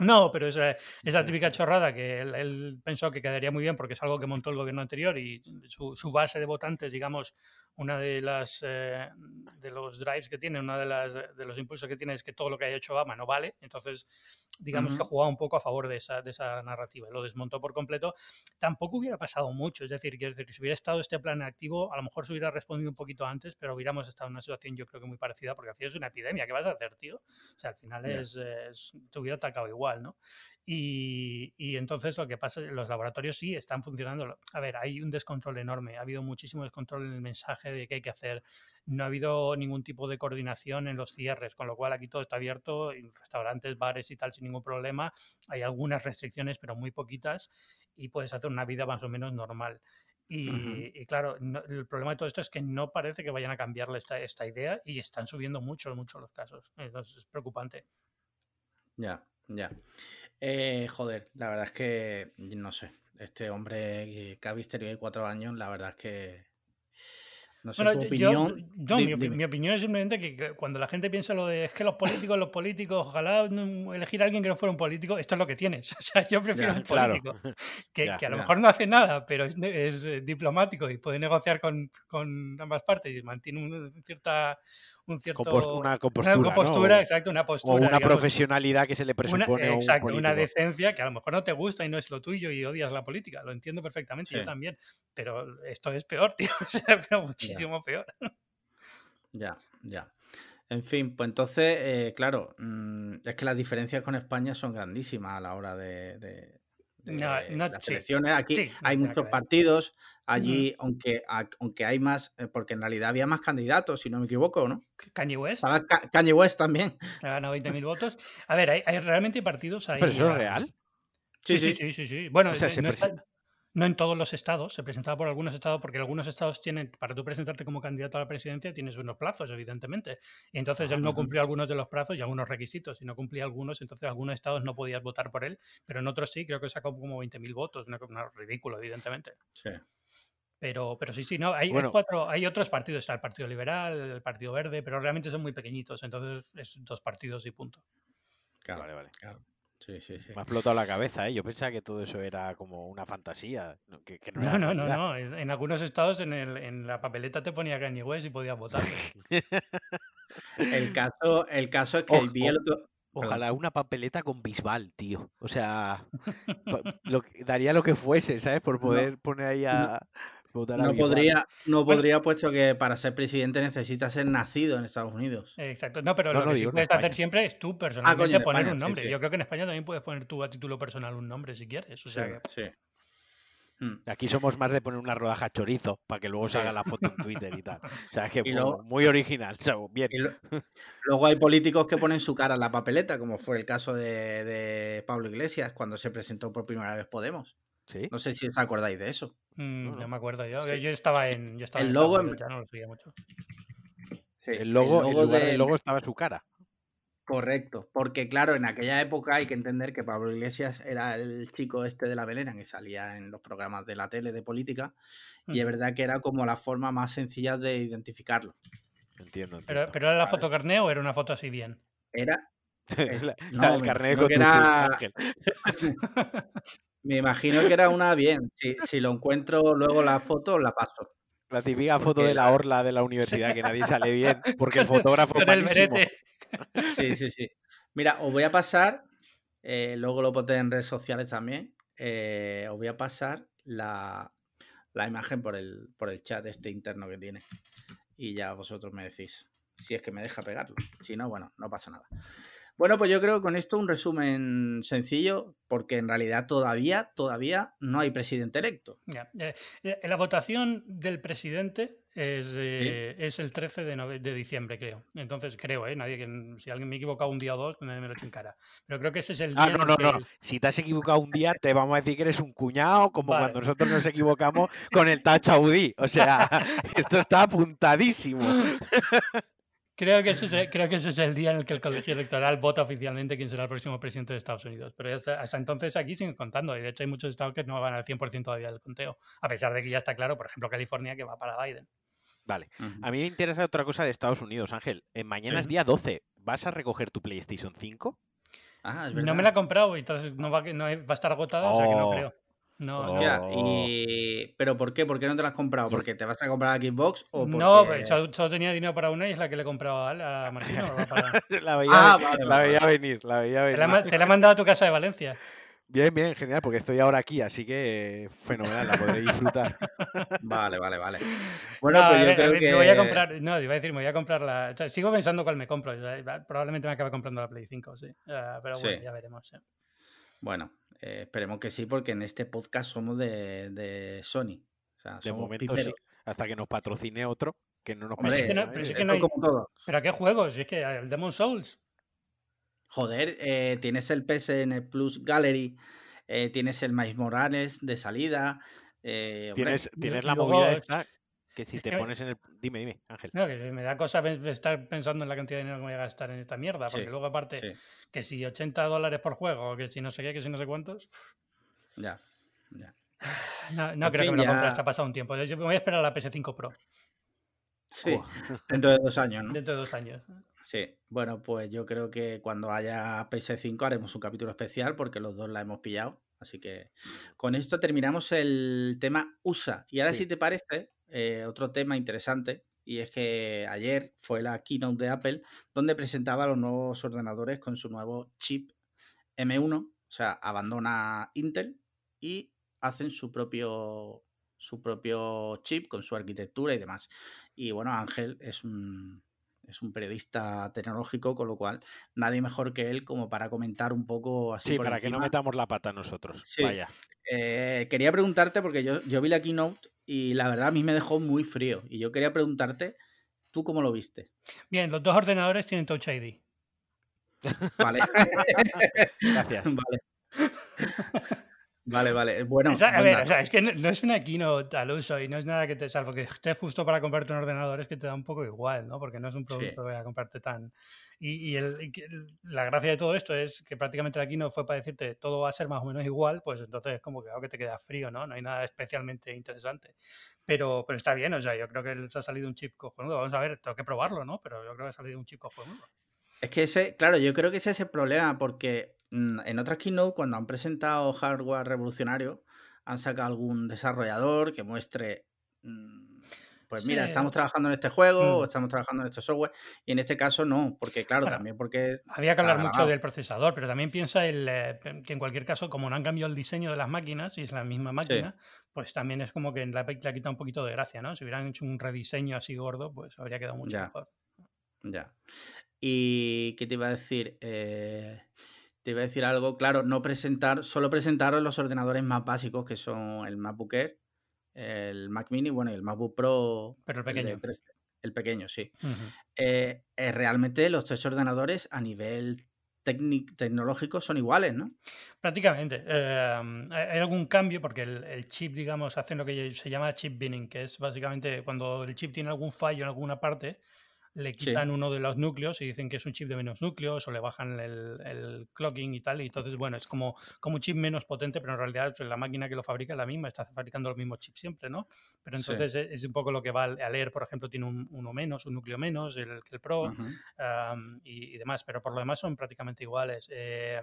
No, pero esa, esa típica chorrada que él, pensó que quedaría muy bien porque es algo que montó el gobierno anterior y su, su base de votantes, digamos, una de las eh, de los drives que tiene, una de las de los impulsos que tiene es que todo lo que haya hecho Obama no vale. Entonces, digamos que jugaba un poco a favor de esa, de esa narrativa. Lo desmontó por completo. Tampoco hubiera pasado mucho. Es decir, que si hubiera estado este plan activo, a lo mejor se hubiera respondido un poquito antes, pero hubiéramos estado en una situación yo creo que muy parecida, porque es una epidemia. ¿Qué vas a hacer, tío? O sea, al final es, es, te hubiera atacado igual, ¿no? Y, entonces lo que pasa es que los laboratorios sí están funcionando. A ver, hay un descontrol enorme, ha habido muchísimo descontrol en el mensaje de qué hay que hacer. No ha habido ningún tipo de coordinación en los cierres, con lo cual aquí todo está abierto, restaurantes, bares y tal, sin ningún problema. Hay algunas restricciones, pero muy poquitas, y puedes hacer una vida más o menos normal. Y, claro, el problema de todo esto es que no parece que vayan a cambiarle esta, esta idea y están subiendo mucho, mucho los casos. Entonces es preocupante.
Ya, ya. Eh, joder, la verdad es que no sé. Este hombre que ha visto cuatro años, la verdad es que No sé
Bueno,
tu opinión.
yo- mi, opi-
dime.
mi opinión es simplemente que, cuando la gente piensa lo de es que los políticos, los políticos, ojalá mm, elegir a alguien que no fuera un político, esto es lo que tienes. O sea, yo prefiero
Ya,
un
claro.
político que,
Ya,
que a lo mejor no hace nada, pero es, eh, diplomático y puede negociar con, con ambas partes y mantiene un, cierta, un cierto,
Compos- una
una
compostura,
exacto, una
O
postura.
una
digamos,
profesionalidad que se le
una-
presupone a un
exacto, una decencia que a lo mejor no te gusta y no es lo tuyo y odias la política. Lo entiendo perfectamente, yo también. Pero esto es peor, tío. O sea, pero muchísimo peor.
Ya, ya. En fin, pues entonces, eh, claro, mm, es que las diferencias con España son grandísimas a la hora de
No, no,
las
sí.
elecciones. Aquí
Sí,
hay muchos partidos, allí, aunque, a- aunque hay más, eh, porque en realidad había más candidatos, si no me equivoco, ¿no?
Kanye West
Ka- Kanye West también.
ha ganado 20.000 votos. A ver, hay, hay realmente partidos ahí.
¿Pero eso es real?
Sí, sí, sí, sí, sí. Bueno,
O sea,
eh, no, está- no en todos los estados, se presentaba por algunos estados, porque algunos estados tienen, para tú presentarte como candidato a la presidencia, tienes unos plazos, evidentemente. Y entonces él no cumplió algunos de los plazos y algunos requisitos. Y no cumplía algunos, entonces algunos estados no podías votar por él, pero en otros sí, creo que sacó como 20.000 votos, una, ridículo, evidentemente.
Sí.
Pero, pero sí, sí, no, hay, cuatro, hay otros partidos, está el Partido Liberal, el Partido Verde, pero realmente son muy pequeñitos, entonces es dos partidos y punto.
Claro,
Vale, vale.
claro. Sí, sí, sí.
Me ha explotado la cabeza, ¿eh? Yo pensaba que todo eso era como una fantasía. no, Que, que no,
No, no, no,
realidad.
no. En, algunos estados en, el, en la papeleta te ponía Kanye West y podías votar.
El caso, el caso es que el otro.
Ojalá una papeleta con Bisbal, tío. O sea, lo daría lo que fuese, ¿sabes? Por poder poner ahí a
No podría, no
Bueno.
podría, puesto que para ser presidente necesitas ser nacido en Estados Unidos.
Exacto. No, pero
No,
lo
no,
que sí
digo en
puedes
España.
hacer siempre es tú personalmente
en
poner
España,
un
sí,
nombre.
sí.
Yo creo que en España también puedes poner tú a título personal un nombre si quieres. O sea que
sí. Mm.
Aquí somos más de poner una rodaja chorizo para que luego se haga la foto en Twitter y tal. O sea, es que
luego-
muy original. o sea, bien.
Lo- luego hay políticos que ponen su cara en la papeleta, como fue el caso de, de Pablo Iglesias cuando se presentó por primera vez Podemos.
Sí.
No sé si os acordáis de eso.
mm,
No,
no,
no.
me acuerdo yo.
Sí.
Yo estaba en. Yo estaba
El
en
logo en-
Unidos, ya no lo seguía mucho.
El logo, en lugar
de-
del logo estaba su cara.
Correcto, porque claro, en aquella época hay que entender que Pablo Iglesias era el chico este de la velena que salía en los programas de la tele de política y es
Ujú.
verdad que era como la forma más sencilla de identificarlo.
Entiendo, entiendo.
Pero, pero era la foto carné o era una foto así bien.
Era,
Es la,
no,
la del
imagino que
conducir,
era-
Ángel.
me imagino que era una bien. Si, si lo encuentro luego la foto, la paso.
La típica foto de la
la-
orla de la universidad que nadie sale bien porque el fotógrafo es
Con el berete.
Sí, sí, sí. Mira, os voy a pasar, eh, luego lo pondré en redes sociales también. eh, os voy a pasar la, la imagen por el, por el chat este interno que tiene. Y ya vosotros me decís si es que me deja pegarlo. Si no, bueno, no pasa nada. Bueno, pues yo creo que con esto un resumen sencillo, porque en realidad todavía, todavía no hay presidente electo.
Ya, eh, eh, la votación del presidente es, eh, es el 13 de, de diciembre, creo. Entonces, creo, ¿eh? Nadie que, si alguien me ha equivocado un día o dos, me, me lo echo en cara. Pero creo que ese es el día
Ah, no, no, no.
el-
Si te has equivocado un día, te vamos a decir que eres un cuñado, como
Vale.
cuando nosotros nos equivocamos con el Touch Audi. O sea, esto está apuntadísimo.
Creo que, ese es el, creo que ese es el día en el que el colegio electoral vota oficialmente quién será el próximo presidente de Estados Unidos. Pero hasta, hasta entonces aquí siguen contando. Y de hecho hay muchos estados que no van al 100% todavía del conteo. A pesar de que ya está claro, por ejemplo, California, que va para Biden.
Vale. A mí me interesa otra cosa de Estados Unidos, Ángel. En mañana
Sí.
es día 12. ¿Vas a recoger tu PlayStation 5?
Ah, es
No me
verdad.
la he comprado, entonces no va, a- no va a estar agotada, o sea que no
Oh.
creo. No,
Hostia, y... ¿pero por qué? ¿Por qué no te la has comprado? ¿Porque te vas a comprar la Xbox o porque...
No, solo, solo tenía dinero para una y es la que le he comprado a, a Martino. ¿no? Para-
la veía,
Ah, vale,
la
vale,
veía
vale.
venir, la veía
Te la, he
venir.
te la he mandado a tu casa de Valencia.
Bien, bien, genial, porque estoy ahora aquí, así que eh, fenomenal, la podré disfrutar.
Vale, vale, vale. Bueno,
No,
pues yo
ver,
creo
ver,
que...
me voy a comprar, no, iba a decir, me voy a comprar la. o sea, sigo pensando cuál me compro. Probablemente me acabe comprando la Play 5, sí. Ah, pero bueno,
Sí.
ya veremos. sí.
Bueno, eh, esperemos que sí, porque en este podcast somos de, de Sony. O sea,
De
somos
momento
piperos.
sí, hasta que nos patrocine otro, que no nos
Hombre,
Hombre,
es que no-
patrocina
pero es
nadie.
que
esto
no hay-
como todo.
¿Pero a qué juegos? Si es que el Demon Souls.
Joder, eh, tienes el PSN Plus Gallery, eh, tienes el Miles Morales de salida. eh, hombre,
Tienes, la movida
es-
esta que si
es
te
que-
pones en el... Dime, dime, Ángel.
No, que me da cosa estar pensando en la cantidad de dinero que me voy a gastar en esta mierda. Porque
Sí,
luego, aparte,
sí,
que si 80 dólares por juego, que si no sé qué, que si no sé cuántos.
ya, ya.
No, creo
fin,
que me lo compre
ya-
hasta pasado un tiempo. Yo me voy a esperar a la PS5 Pro.
Sí, dentro de dos años, ¿no?
Dentro de dos años.
Sí, bueno, pues yo creo que cuando haya PS5 haremos un capítulo especial porque los dos la hemos pillado. Así que con esto terminamos el tema USA. Y ahora,
Sí.
si te parece, eh, otro tema interesante. Y es que ayer fue la keynote de Apple donde presentaba los nuevos ordenadores con su nuevo chip M1. O sea, abandona Intel y hacen su propio, su propio chip con su arquitectura y demás. Y bueno, Ángel es un, es un periodista tecnológico, con lo cual nadie mejor que él como para comentar un poco así
Sí,
por
para que no metamos la pata nosotros.
Sí.
Vaya.
Eh, quería preguntarte, porque yo, yo vi la keynote y la verdad a mí me dejó muy frío. Y yo quería preguntarte, ¿tú cómo lo viste?
Bien, los dos ordenadores tienen Touch ID.
Vale.
Gracias.
vale. Vale, vale. Bueno,
O sea, a ver, o sea, es que no, no es una keynote al uso y no es nada que te salvo que estés justo para comprarte un ordenador, es que te da un poco igual, ¿no? Porque no es un producto que vaya a comprarte tan. Y, y el- y que la gracia de todo esto es que prácticamente la keynote fue para decirte todo va a ser más o menos igual, pues entonces es como que algo que te queda frío, ¿no? No hay nada especialmente interesante. Pero, pero está bien, o sea, yo creo que les ha salido un chip cojonudo. Vamos a ver, tengo que probarlo, ¿no? Pero yo creo que ha salido un chip cojonudo.
Es que ese, claro, yo creo que ese es el problema, porque en otras keynote, cuando han presentado hardware revolucionario, han sacado algún desarrollador que muestre, mm, pues mira,
Sí.
estamos trabajando en este juego
Mm.
o estamos trabajando en este software, y en este caso no, porque claro,
Bueno,
también porque
Había que hablar mucho
grabado.
del procesador, pero también piensa el, eh, que en cualquier caso, como no han cambiado el diseño de las máquinas y es la misma máquina, pues también es como que le ha le ha quitado un poquito de gracia, ¿no? Si hubieran hecho un rediseño así gordo, pues habría quedado mucho
Ya.
mejor.
Ya. ¿Y qué te iba a decir? Eh, te iba a decir algo, claro, no presentar, solo presentaron los ordenadores más básicos, que son el MacBook Air, el Mac Mini, bueno, y el MacBook Pro,
Pero el pequeño.
13 el pequeño, sí. Eh, eh, realmente los tres ordenadores a nivel tecnológico son iguales, ¿no?
Prácticamente. eh, hay hay algún cambio porque el, el chip, digamos, hacen lo que se llama chip binning, que es básicamente cuando el chip tiene algún fallo en alguna parte, le
Sí.
quitan uno de los núcleos y dicen que es un chip de menos núcleos o le bajan el, el clocking y tal. Y entonces, bueno, es como, como un chip menos potente, pero en realidad la máquina que lo fabrica es la misma, está fabricando los mismos chips siempre, ¿no? Pero
Sí.
entonces es, es un poco lo que va a leer, por ejemplo, tiene un, uno menos, un núcleo menos, el, el Pro y, y demás, pero por lo demás son prácticamente iguales. Eh,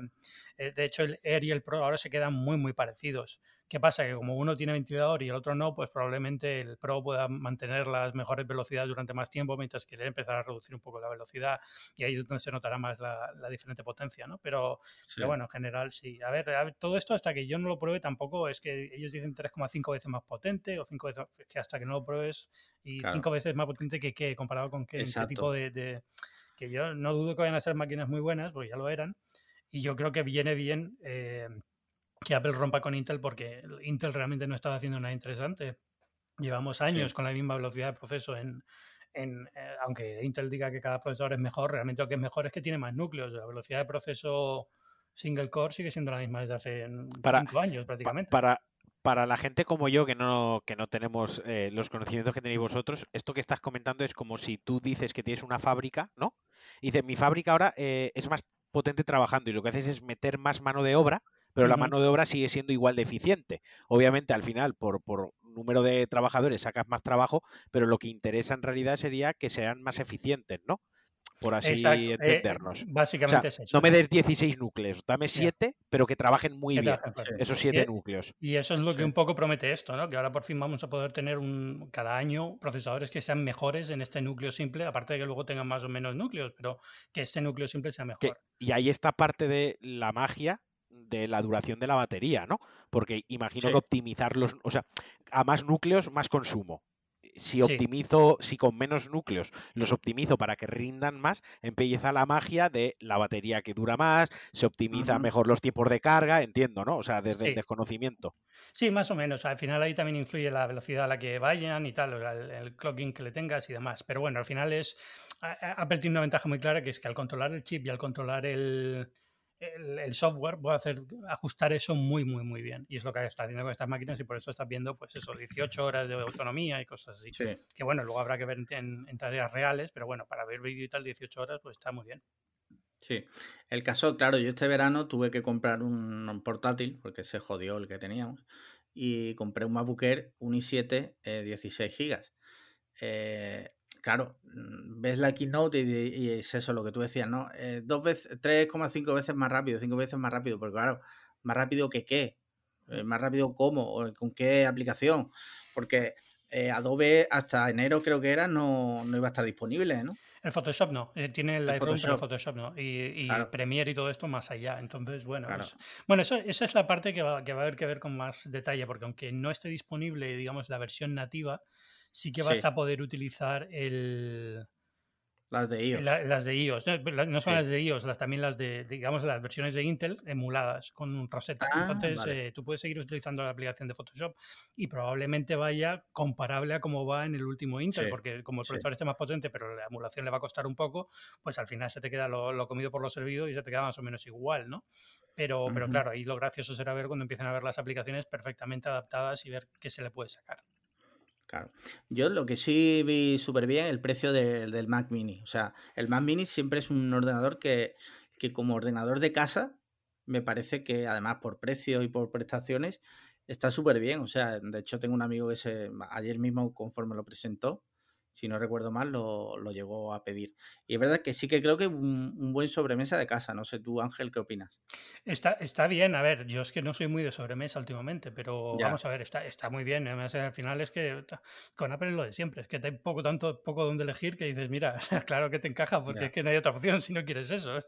eh, de hecho, el Air y el Pro ahora se quedan muy, muy parecidos. ¿Qué pasa? Que como uno tiene ventilador y el otro no, pues probablemente el Pro pueda mantener las mejores velocidades durante más tiempo, mientras que Air empezará a reducir un poco la velocidad y ahí es donde se notará más la, la diferente potencia, ¿no? Pero,
Sí.
pero bueno, en general sí. A ver, a ver, todo esto hasta que yo no lo pruebe tampoco es que ellos dicen 3,5 veces más potente o 5 veces, es que hasta que no lo pruebes y
Claro.
5 veces más potente que qué, comparado con qué, qué tipo de, de- que yo no dudo que vayan a ser máquinas muy buenas, porque ya lo eran, y yo creo que viene bien eh, que Apple rompa con Intel porque el Intel realmente no estaba haciendo nada interesante. Llevamos años
Sí.
con la misma velocidad de proceso en, en, eh, aunque Intel diga que cada procesador es mejor, realmente lo que es mejor es que tiene más núcleos. La velocidad de proceso single core sigue siendo la misma desde hace mm,
Para-
cinco años prácticamente.
para, para la gente como yo que no, que no tenemos eh, los conocimientos que tenéis vosotros, esto que estás comentando es como si tú dices que tienes una fábrica, ¿no? Y dices, mi fábrica ahora eh, es más potente trabajando y lo que haces es meter más mano de obra, pero la mano de obra sigue siendo igual de eficiente. Obviamente, al final, por, por número de trabajadores sacas más trabajo, pero lo que interesa en realidad sería que sean más eficientes, ¿no? Por así
Exacto. eh,
entendernos. O sea,
básicamente es eso.
no me des 16 núcleos, dame 7, pero que trabajen muy
Que
bien.
trabajen.
Esos 7
Eh,
núcleos.
Y eso es lo
Sí.
que un poco promete esto, ¿no? Que ahora por fin vamos a poder tener un, cada año procesadores que sean mejores en este núcleo simple, aparte de que luego tengan más o menos núcleos, pero que este núcleo simple sea
que-
mejor.
y ahí está parte de la magia de la duración de la batería, ¿no? Porque imagino
Sí.
que optimizar los, o sea, a más núcleos, más consumo. Si
Sí.
optimizo, si con menos núcleos los optimizo para que rindan más, empieza la magia de la batería que dura más, se optimiza mejor los tiempos de carga, entiendo, ¿no? O sea, desde el desconocimiento.
Sí, más o menos. Al final ahí también influye la velocidad a la que vayan y tal, el, el clocking que le tengas y demás. Pero bueno, al final es. Apple tiene una ventaja muy clara que es que al controlar el chip y al controlar el, el, el software puede hacer ajustar eso muy, muy, muy bien. Y es lo que está haciendo con estas máquinas y por eso estás viendo, pues eso, 18 horas de autonomía y cosas así.
Sí.
Que bueno, luego habrá que ver en, en tareas reales, pero bueno, para ver vídeo y tal, 18 horas, pues está muy bien.
Sí, el caso, claro, yo este verano tuve que comprar un, portátil porque se jodió el que teníamos y compré un MacBook Air, un i7, eh, 16 gigas. Eh, claro, mm, ves la keynote y, es eso lo que tú decías, ¿no? Eh, dos veces, 3,5 veces más rápido, cinco veces más rápido, porque claro, más rápido que qué, eh, más rápido cómo, o con qué aplicación, porque eh, Adobe hasta enero creo que era, no, no iba a estar disponible, ¿no?
El Photoshop no, eh, tiene el Lightroom, pero el Photoshop no. Y, Premiere y todo esto más allá. Entonces, bueno, pues, bueno eso, esa es la parte que va, que va a haber que ver con más detalle, porque aunque no esté disponible, digamos, la versión nativa, sí que vas a poder utilizar el,
las de iOS.
las de iOS. No, son las de iOS, las, también las de, digamos, las versiones de Intel emuladas con un Rosetta. Ah, Entonces, eh, tú puedes seguir utilizando la aplicación de Photoshop y probablemente vaya comparable a cómo va en el último Intel, porque como el procesador esté más potente, pero la emulación le va a costar un poco, pues al final se te queda lo, comido por lo servido y se te queda más o menos igual, ¿no? Pero, pero claro, ahí lo gracioso será ver cuando empiecen a ver las aplicaciones perfectamente adaptadas y ver qué se le puede sacar.
Claro. Yo lo que sí vi súper bien, el precio del Mac Mini. O sea, el Mac Mini siempre es un ordenador que, que como ordenador de casa, me parece que además por precio y por prestaciones, está súper bien. O sea, de hecho tengo un amigo que se, ayer mismo conforme lo presentó, si no recuerdo mal, lo, lo, llegó a pedir. Y es verdad que sí que creo que un, un, buen sobremesa de casa. No sé tú, Ángel, ¿qué opinas?
Está, está bien, a ver, yo es que no soy muy de sobremesa últimamente, pero vamos a ver, está, está muy bien. Además, al final es que con Apple es lo de siempre, es que hay poco, tanto, poco donde elegir que dices, mira, claro que te encaja, porque es que no hay otra opción si no quieres eso.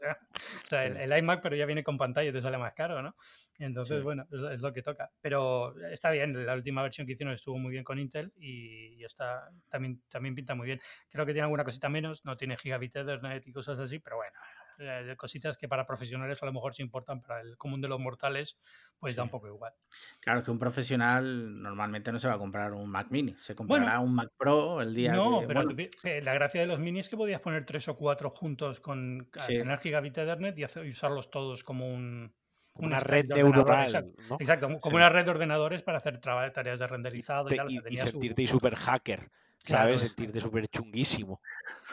O sea, el, el, iMac, pero ya viene con pantalla y te sale más caro, ¿no? Entonces, bueno, es, lo que toca. Pero está bien, la última versión que hicieron estuvo muy bien con Intel y, está, también, también pinta muy bien. Creo que tiene alguna cosita menos, no tiene gigabit Ethernet y cosas así, pero bueno, eh, cositas que para profesionales a lo mejor se importan, para el común de los mortales, pues da un poco igual.
Claro que un profesional normalmente no se va a comprar un Mac Mini, se comprará un Mac Pro el día
No, pero eh, la gracia de los minis es que podías poner tres o cuatro juntos con tener gigabit Ethernet y, y usarlos todos como un
una, red neuronal.
Exacto, como una red de ordenadores para hacer tareas de renderizado
y, sentirte súper hacker, ¿sabes? Sentirte súper chunguísimo.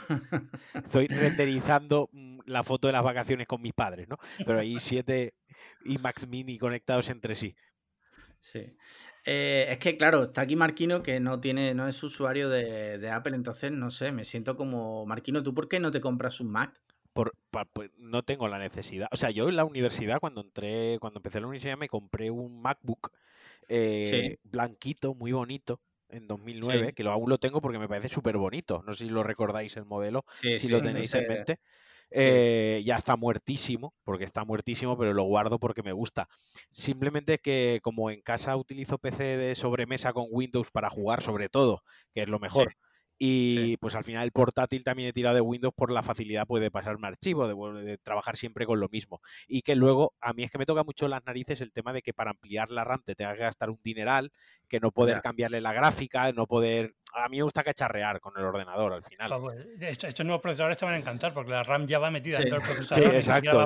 Estoy renderizando mm, la foto de las vacaciones con mis padres, ¿no? Pero hay siete iMacs mini conectados entre sí.
Sí. Eh, es que, claro, está aquí Marquino que no tiene, no es usuario de, de, Apple, entonces no sé, me siento como Marquino, ¿tú por qué no te compras un Mac?
Pues no tengo la necesidad. O sea, yo en la universidad, cuando entré, cuando empecé la universidad, me compré un MacBook eh, blanquito, muy bonito, en 2009, que lo, aún lo tengo porque me parece súper bonito. No sé si lo recordáis el modelo, si lo tenéis en mente. Eh, ya está muertísimo, porque está muertísimo, pero lo guardo porque me gusta. Simplemente que como en casa utilizo PC de sobremesa con Windows para jugar sobre todo, que es lo mejor. Y pues al final el portátil también he tirado de Windows por la facilidad pues, de pasarme archivo, de, de, trabajar siempre con lo mismo. Y que luego, a mí es que me toca mucho las narices el tema de que para ampliar la RAM te tengas que gastar un dineral, que no poder cambiarle la gráfica, no poder... A mí me gusta cacharrear con el ordenador al final.
estos nuevos procesadores te van a encantar porque la RAM ya va metida dentro del procesador. Sí, exacto.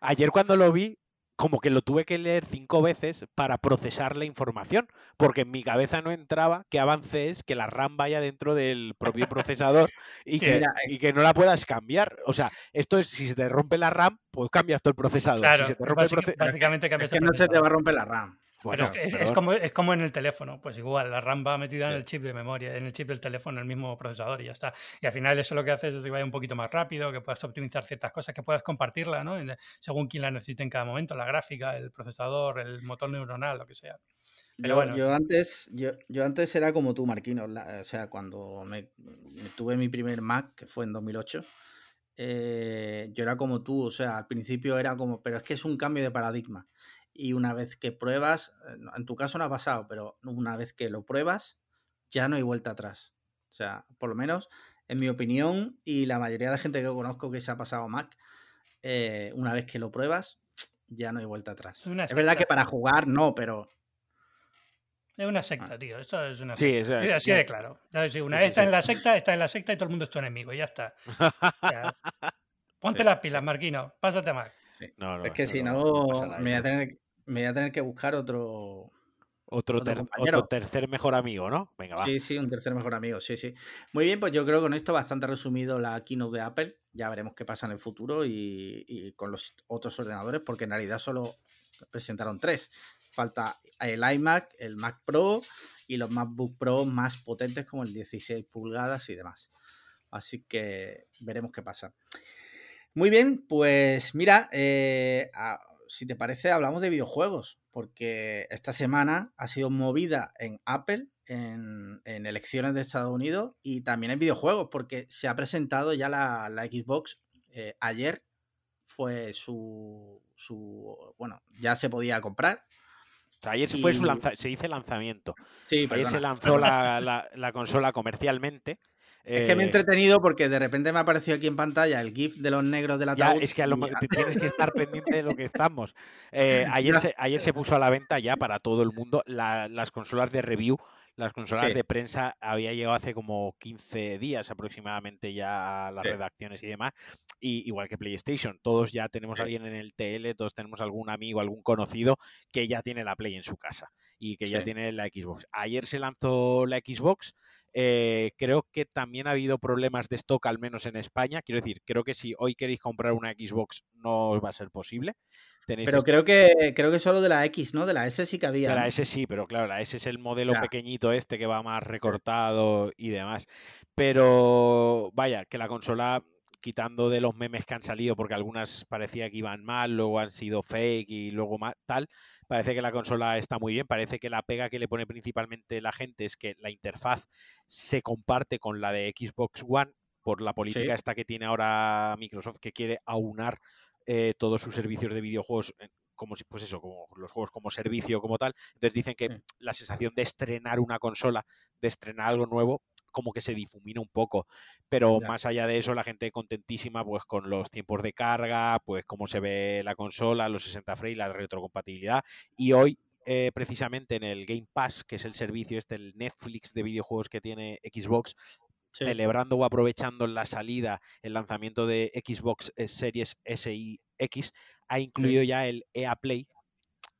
Ayer cuando lo vi, como que lo tuve que leer cinco veces para procesar la información, porque en mi cabeza no entraba que avance es que la RAM vaya dentro del propio procesador y, que, eh y que no la puedas cambiar. O sea, esto es, si se te rompe la RAM, pues cambias todo el procesador.
Claro,
si se
te rompe básicamente
es que no se te va a romper la RAM.
Bueno, es, como, es como en el teléfono, pues igual, la RAM va metida en el chip de memoria, en el chip del teléfono, en el mismo procesador y ya está. Y al final eso lo que hace es que vaya un poquito más rápido, que puedas optimizar ciertas cosas, que puedas compartirla, ¿no? según quien la necesite en cada momento, la gráfica, el procesador, el motor neuronal, lo que sea.
Pero yo, bueno. yo antes, yo, yo, antes era como tú, Marquino. o sea, cuando me, tuve mi primer Mac, que fue en 2008, eh, yo era como tú. O sea, al principio era como, pero es que es un cambio de paradigma y una vez que pruebas, eh, en tu caso no ha pasado, pero una vez que lo pruebas, ya no hay vuelta atrás. O sea, por lo menos en mi opinión y la mayoría de gente que conozco que se ha pasado Mac, eh, una vez que lo pruebas, ya no hay vuelta atrás. Es, verdad que para jugar no, pero...
Es una secta, tío. Esto es una secta. Sí, así de claro. Una vez está en la secta, está en la secta y todo el mundo es tu enemigo. Ya está. Ponte las pilas, Marquino. Pásate a Mac.
Es que si no, me voy a tener, me voy a tener que buscar
otro. Otro, tercer mejor amigo, ¿no? Venga, va.
Sí, sí, un tercer mejor amigo, sí, sí. Muy bien, pues yo creo que con esto bastante resumido la keynote de Apple. Ya veremos qué pasa en el futuro y, con los otros ordenadores, porque en realidad solo presentaron tres. Falta el iMac, el Mac Pro y los MacBook Pro más potentes como el 16 pulgadas y demás. Así que veremos qué pasa. Muy bien, pues mira, eh, si te parece, hablamos de videojuegos, porque esta semana ha sido movida en Apple, en, elecciones de Estados Unidos y también en videojuegos, porque se ha presentado ya la, Xbox. Eh, ayer fue su, su, bueno, ya se podía comprar.
ayer se, fue su se dice lanzamiento.
Sí,
ayer se lanzó la, la, consola comercialmente
es que me he eh, entretenido porque de repente me ha aparecido aquí en pantalla el GIF de los negros de la
ya, Es que a lo tienes que estar pendiente de lo que estamos. Eh, ayer, se, ayer se puso a la venta ya para todo el mundo las consolas de review las consolas de prensa había llegado hace como 15 días aproximadamente ya a las redacciones y demás. Y igual que PlayStation, todos ya tenemos a alguien en el TL, todos tenemos algún amigo, algún conocido que ya tiene la Play en su casa y que ya tiene la Xbox. Ayer se lanzó la Xbox. Eh, creo que también ha habido problemas de stock, al menos en España. Quiero decir, creo que si hoy queréis comprar una Xbox no os va a ser posible.
pero creo que creo que solo de la X, ¿no? De la S sí que había.
De la S sí, pero claro, la S es el modelo pequeñito este que va más recortado y demás. Pero vaya, que la consola quitando de los memes que han salido, porque algunas parecía que iban mal, luego han sido fake y luego tal, Parece que la consola está muy bien. Parece que la pega que le pone principalmente la gente es que la interfaz se comparte con la de Xbox One por la política esta que tiene ahora Microsoft que quiere aunar eh, todos sus servicios de videojuegos como si, pues eso, como los juegos como servicio, como tal. Entonces dicen que la sensación de estrenar una consola, de estrenar algo nuevo, como que se difumina un poco. Pero más allá de eso, la gente contentísima pues con los tiempos de carga, pues cómo se ve la consola, los 60 frames, la retrocompatibilidad. Y hoy, eh, precisamente en el Game Pass, que es el servicio este, el Netflix de videojuegos que tiene Xbox, celebrando o aprovechando la salida, el lanzamiento de Xbox eh, Series S y X, ha incluido ya el EA Play,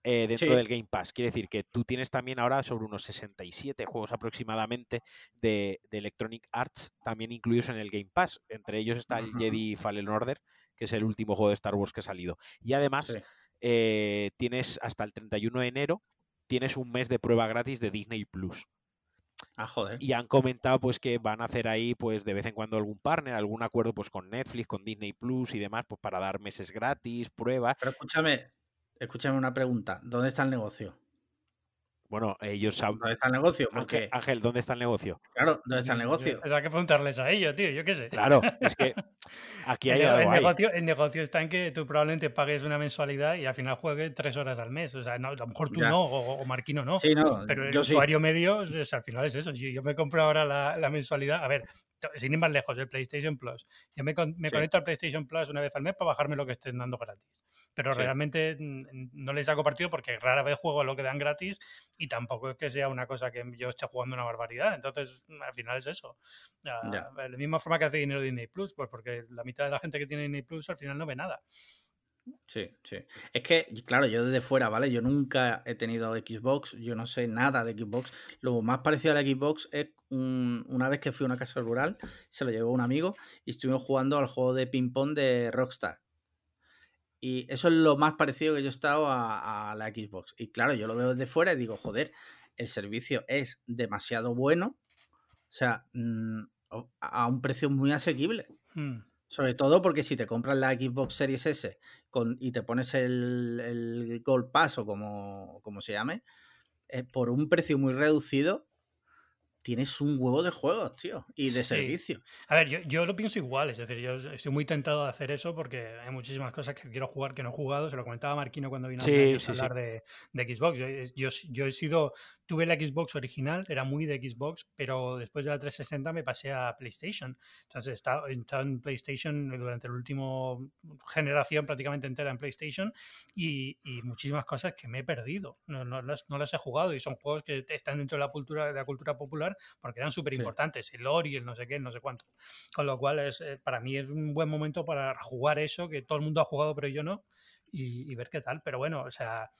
eh, dentro del Game Pass. Quiere decir que tú tienes también ahora sobre unos 67 juegos aproximadamente de, Electronic Arts también incluidos en el Game Pass. Entre ellos está el Jedi Fallen Order, que es el último juego de Star Wars que ha salido. Y además eh, tienes hasta el 31 de enero, tienes un mes de prueba gratis de Disney Plus.
Ah, joder.
Y han comentado pues que van a hacer ahí pues de vez en cuando algún partner, algún acuerdo pues con Netflix, con Disney Plus y demás, pues para dar meses gratis, pruebas.
Pero escúchame, Escúchame una pregunta. ¿Dónde está el negocio?
Bueno, ellos saben.
¿Dónde está el negocio?
Ángel, ¿dónde está el negocio?
Claro, ¿dónde está el negocio?
Hay que preguntarles a ellos, tío, yo qué sé.
Claro, es que aquí hay
el,
algo.
El, negocio, el negocio está en que tú probablemente pagues una mensualidad y al final juegues tres horas al mes. O sea, a lo mejor tú no, o, Marquino no.
Sí, no.
Pero el usuario medio, al final es eso. Si yo me compro ahora la, la mensualidad, a ver, sin ir más lejos, el PlayStation Plus. Yo me, conecto al PlayStation Plus una vez al mes para bajarme lo que estén dando gratis. Pero realmente no les saco partido porque rara vez juego lo que dan gratis y tampoco es que sea una cosa que yo esté jugando una barbaridad. Entonces, al final es eso. Ah, de la misma forma que hace dinero Disney Plus, pues porque la mitad de la gente que tiene Disney Plus al final no ve nada.
Sí, sí. Es que, claro, yo desde fuera, ¿vale? Yo nunca he tenido Xbox, yo no sé nada de Xbox. Lo más parecido a la Xbox es una vez que fui a una casa rural, se lo llevó un amigo y estuvimos jugando al juego de ping-pong de Rockstar. Y eso es lo más parecido que yo he estado a, la Xbox. Y claro, yo lo veo desde fuera y digo, joder, el servicio es demasiado bueno. O sea, mm, a un precio muy asequible. Hmm. Sobre todo porque si te compras la Xbox Series S con, y te pones el, el Gold Pass o como, se llame, eh, por un precio muy reducido, tienes un huevo de juegos, tío, y de servicio.
A ver, yo, yo, lo pienso igual, es decir, yo estoy muy tentado de hacer eso porque hay muchísimas cosas que quiero jugar que no he jugado. Se lo comentaba Marquino cuando vino a hablar de, de, Xbox. Yo, yo, he sido, tuve la Xbox original, era muy de Xbox, pero después de la 360 me pasé a PlayStation. Entonces he estado, en PlayStation durante la última generación prácticamente entera en PlayStation y, y muchísimas cosas que me he perdido. No, no, las, no las he jugado y son juegos que están dentro de la cultura, de la cultura popular porque eran súper importantes, el Ori, el no sé qué, no sé cuánto. Con lo cual, es, eh, para mí es un buen momento para jugar eso, que todo el mundo ha jugado, pero yo no, y, ver qué tal. Pero bueno, o sea,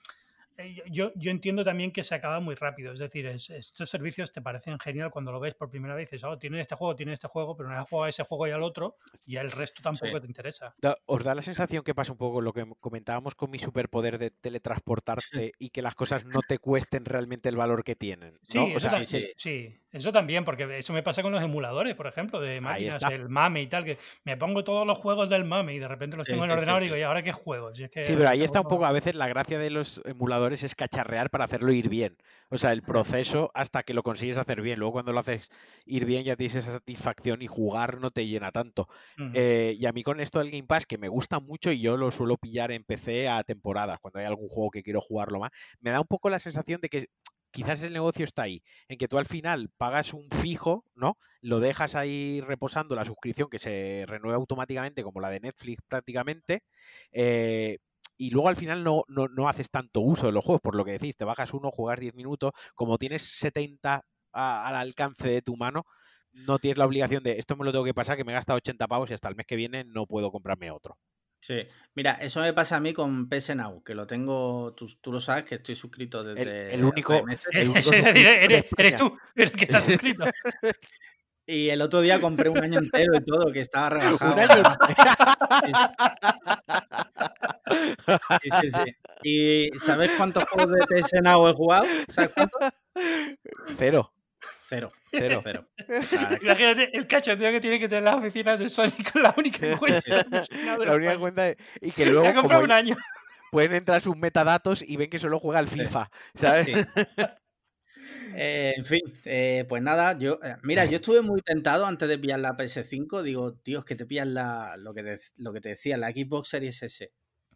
yo, yo entiendo también que se acaba muy rápido. Es decir, estos servicios te parecen genial cuando lo ves por primera vez. Dices, oh, tienen este juego, tienen este juego, pero una vez juega ese juego y al otro, ya el resto tampoco te interesa.
¿Os da la sensación que pasa un poco lo que comentábamos con mi superpoder de teletransportarte y que las cosas no te cuesten realmente el valor que tienen?
Sí, sí, sí, eso también, porque eso me pasa con los emuladores, por ejemplo, de máquinas, el MAME y tal, que me pongo todos los juegos del MAME y de repente los tengo en el ordenador y digo, ¿y ahora qué juego?
sí, pero ahí está un poco, a veces la gracia de los emuladores es cacharrear para hacerlo ir bien. O sea, el proceso hasta que lo consigues hacer bien. Luego cuando lo haces ir bien ya tienes esa satisfacción y jugar no te llena tanto. Eh, y a mí con esto del Game Pass, que me gusta mucho y yo lo suelo pillar en PC a temporadas, cuando hay algún juego que quiero jugarlo más, me da un poco la sensación de que quizás el negocio está ahí, en que tú al final pagas un fijo, ¿no? Lo dejas ahí reposando la suscripción que se renueva automáticamente, como la de Netflix prácticamente, eh, y luego al final no, no, haces tanto uso de los juegos, por lo que decís, te bajas uno, juegas 10 minutos, como tienes 70 al alcance de tu mano, no tienes la obligación de esto me lo tengo que pasar, que me he gastado 80 pavos y hasta el mes que viene no puedo comprarme otro.
Sí, mira, eso me pasa a mí con PS Now, que lo tengo, tú, tú lo sabes, que estoy suscrito desde...
El, único...
eres, tú el que está suscrito.
Y el otro día compré un año entero y todo, que estaba rebajado. Sí, sí, sí. ¿Y sabes cuántos juegos de PS Now he jugado? ¿Sabes cuántos?
Cero.
Cero, cero, cero.
Imagínate el cachondeo que tiene que tener las oficinas de Sony con la única cuenta.
la única cuenta y que luego.
comprado un año.
Pueden entrar sus metadatos y ven que solo juega al FIFA, ¿sabes?
Eh, en fin, eh, pues nada, yo, eh, mira, yo estuve muy tentado antes de pillar la PS5, digo, tío, es que te pillas la, lo, que te, lo que te decía, la Xbox Series S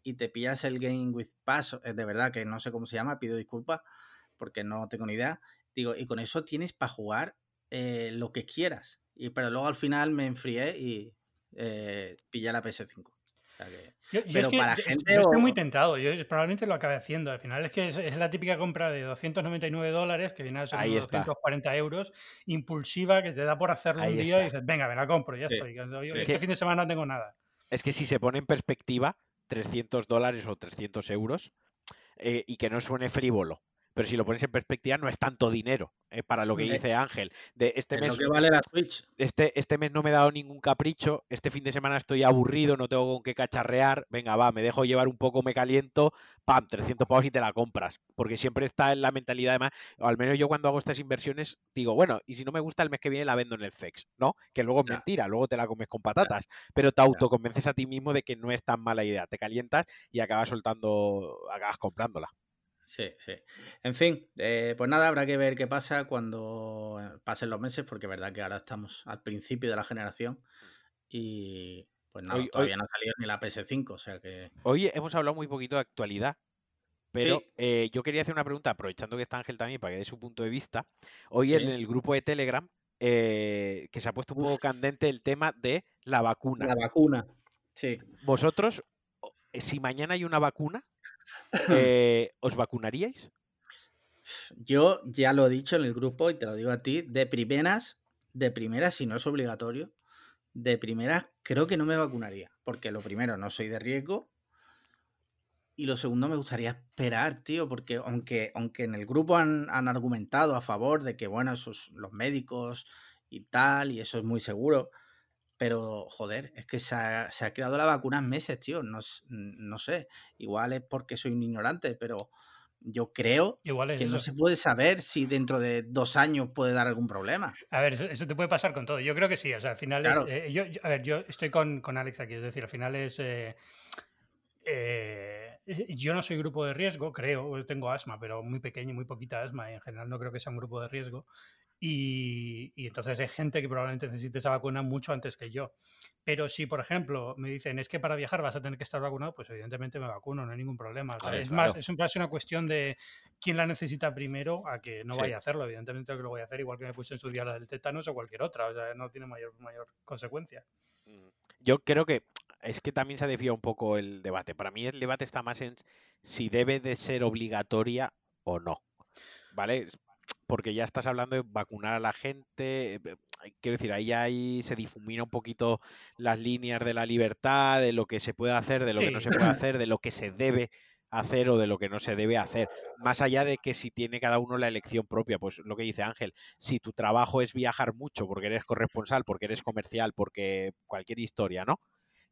y te pillas el Game with Pass, de verdad que no sé cómo se llama, pido disculpas porque no tengo ni idea, Digo, y con eso tienes para jugar eh, lo que quieras. Y, pero luego al final me enfrié y eh, pillé la PS5.
yo, pero para gente. estoy muy tentado. Yo probablemente lo acabe haciendo. Al final es que es, la típica compra de 299 dólares, que viene a ser 240 euros, impulsiva, que te da por hacerlo un día y dices, venga, me la compro, ya estoy. este fin de semana no tengo nada.
Es que si se pone en perspectiva, 300 dólares o 300 euros, eh, y que no suene frívolo, pero si lo pones en perspectiva no es tanto dinero eh, para lo que dice Ángel. De este mes,
vale la Switch.
Este, este mes no me he dado ningún capricho, este fin de semana estoy aburrido, no tengo con qué cacharrear, venga va, me dejo llevar un poco, me caliento, pam, 300 pavos y te la compras, porque siempre está en la mentalidad además, o al menos yo cuando hago estas inversiones digo, bueno, y si no me gusta el mes que viene la vendo en el FEX, ¿no? Que luego es mentira, luego te la comes con patatas, pero te autoconvences a ti mismo de que no es tan mala idea, te calientas y acabas soltando, acabas comprándola.
Sí, sí. En fin, eh, pues nada, habrá que ver qué pasa cuando eh, pasen los meses, porque es verdad que ahora estamos al principio de la generación y pues nada, todavía no ha salido ni la PS5, o sea que...
Hoy hemos hablado muy poquito de actualidad, pero eh, yo quería hacer una pregunta, aprovechando que está Ángel también para que dé su punto de vista. Hoy en el grupo de Telegram, que se ha puesto un poco candente el tema de la vacuna.
La vacuna, sí.
Vosotros, si mañana hay una vacuna, eh, ¿Os vacunaríais?
Yo ya lo he dicho en el grupo y te lo digo a ti, de primeras, de primeras, si no es obligatorio, de primeras creo que no me vacunaría, porque lo primero, no soy de riesgo, y lo segundo, me gustaría esperar, tío, porque aunque, aunque en el grupo han, argumentado a favor de que, bueno, esos los médicos y tal, y eso es muy seguro, pero, joder, es que se ha, creado la vacuna en meses, tío. No, no, sé. Igual es porque soy un ignorante, pero yo creo que no se puede saber si dentro de dos años puede dar algún problema.
A ver, eso, te puede pasar con todo. Yo creo que sí. O sea, al final eh, yo, a ver, yo estoy con, con, Alex aquí. Es decir, al final es. Eh, eh, yo no soy grupo de riesgo, creo, tengo asma, pero muy pequeño, muy poquita asma, y en general no creo que sea un grupo de riesgo. Y, entonces hay gente que probablemente necesite esa vacuna mucho antes que yo. Pero si, por ejemplo, me dicen es que para viajar vas a tener que estar vacunado, pues evidentemente me vacuno, no hay ningún problema. es más, es, una cuestión de quién la necesita primero a que no vaya a hacerlo. Evidentemente que lo voy a hacer igual que me puse en su día la del tétanos o cualquier otra. O sea, no tiene mayor, mayor consecuencia.
Mm. Yo creo que es que también se ha desviado un poco el debate. Para mí el debate está más en si debe de ser obligatoria o no. ¿Vale? Porque ya estás hablando de vacunar a la gente. Eh, quiero decir, ahí, ahí se difumina un poquito las líneas de la libertad, de lo que se puede hacer, de lo que no se puede hacer, de lo que se debe hacer o de lo que no se debe hacer. Más allá de que si tiene cada uno la elección propia, pues lo que dice Ángel, si tu trabajo es viajar mucho porque eres corresponsal, porque eres comercial, porque cualquier historia, ¿no?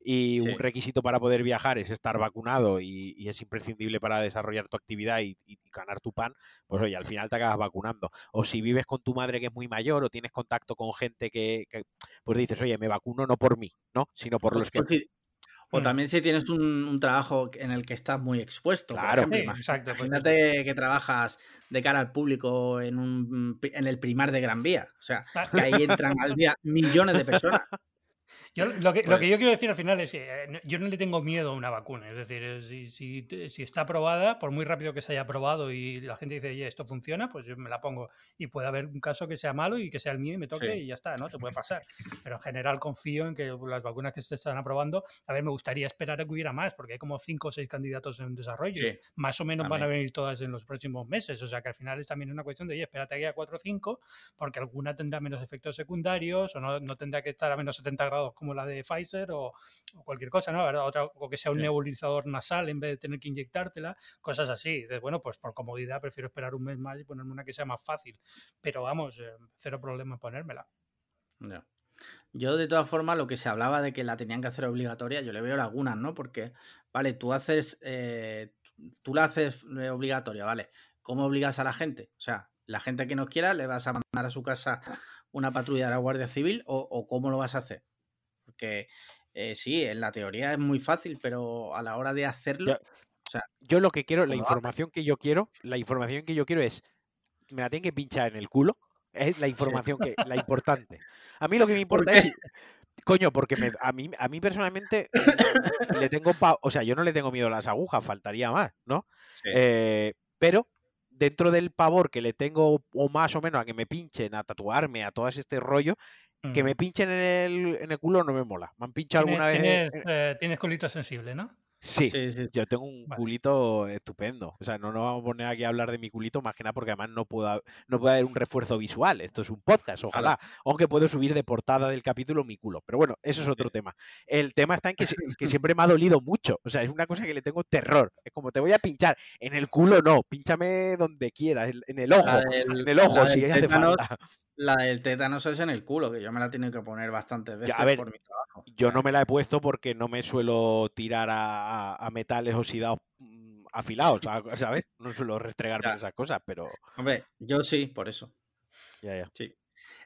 Y un requisito para poder viajar es estar vacunado y, es imprescindible para desarrollar tu actividad y, ganar tu pan, pues oye, al final te acabas vacunando. O si vives con tu madre que es muy mayor o tienes contacto con gente que, pues dices, oye, me vacuno no por mí, ¿no? Sino por los que...
O mm. también si tienes un, trabajo en el que estás muy expuesto. Claro, por ejemplo, exacto. Pues imagínate que trabajas de cara al público en, un, en el primar de Gran Vía. O sea, ah. que ahí entran al día millones de personas.
Yo, lo, que, lo, que, yo quiero decir al final es que eh, yo no le tengo miedo a una vacuna. Es decir, si, si, si, está aprobada, por muy rápido que se haya aprobado y la gente dice, oye, esto funciona, pues yo me la pongo. Y puede haber un caso que sea malo y que sea el mío y me toque y ya está, ¿no? Te puede pasar. Pero en general confío en que las vacunas que se están aprobando, a ver, me gustaría esperar a que hubiera más, porque hay como cinco o seis candidatos en desarrollo. más o menos van a venir todas en los próximos meses. O sea que al final es también una cuestión de, oye, espérate que haya cuatro o cinco, porque alguna tendrá menos efectos secundarios o no, no tendrá que estar a menos 70 grados como la de Pfizer o, cualquier cosa, ¿no? Otra, o que sea un nebulizador nasal en vez de tener que inyectártela, cosas así. bueno, pues por comodidad prefiero esperar un mes más y ponerme una que sea más fácil. Pero vamos, eh, cero problema en ponérmela.
Yo, de todas formas, lo que se hablaba de que la tenían que hacer obligatoria, yo le veo lagunas, ¿no? Porque, vale, tú haces, eh, tú la haces eh, obligatoria, ¿vale? ¿Cómo obligas a la gente? O sea, la gente que no quiera, le vas a mandar a su casa una patrulla de la Guardia Civil o, cómo lo vas a hacer. Porque eh, sí, en la teoría es muy fácil, pero a la hora de hacerlo.
o sea, yo lo que quiero, la información que yo quiero, la información que yo quiero es. Me la tienen que pinchar en el culo. Es la información que, la importante. A mí lo que me importa es. Coño, porque a, mí, a mí personalmente le tengo. o sea, yo no le tengo miedo a las agujas, faltaría más, ¿no? Eh, pero dentro del pavor que le tengo, o más o menos, a que me pinchen, a tatuarme, a todo este rollo, que me pinchen en el, en el culo no me mola. Me han pinchado alguna vez.
Tienes, eh, tienes culito sensible, ¿no?
Sí, yo tengo un culito estupendo. O sea, no nos vamos a poner aquí a hablar de mi culito más que nada porque además no puedo, no puede haber un refuerzo visual. Esto es un podcast, ojalá. Aunque puedo subir de portada del capítulo mi culo. Pero bueno, eso es otro tema. El tema está en que, que, siempre me ha dolido mucho. O sea, es una cosa que le tengo terror. Es como te voy a pinchar. En el culo no, pínchame donde quieras. En el ojo. en el ojo, si hace falta.
La del tétanos es en el culo, que yo me la he tenido que poner bastantes veces por mi trabajo.
Yo no me la he puesto porque no me suelo tirar a, metales oxidados mm, afilados, ¿sabes? No suelo restregarme esas cosas, pero.
Hombre, yo sí, por eso.
Ya, ya.
Sí.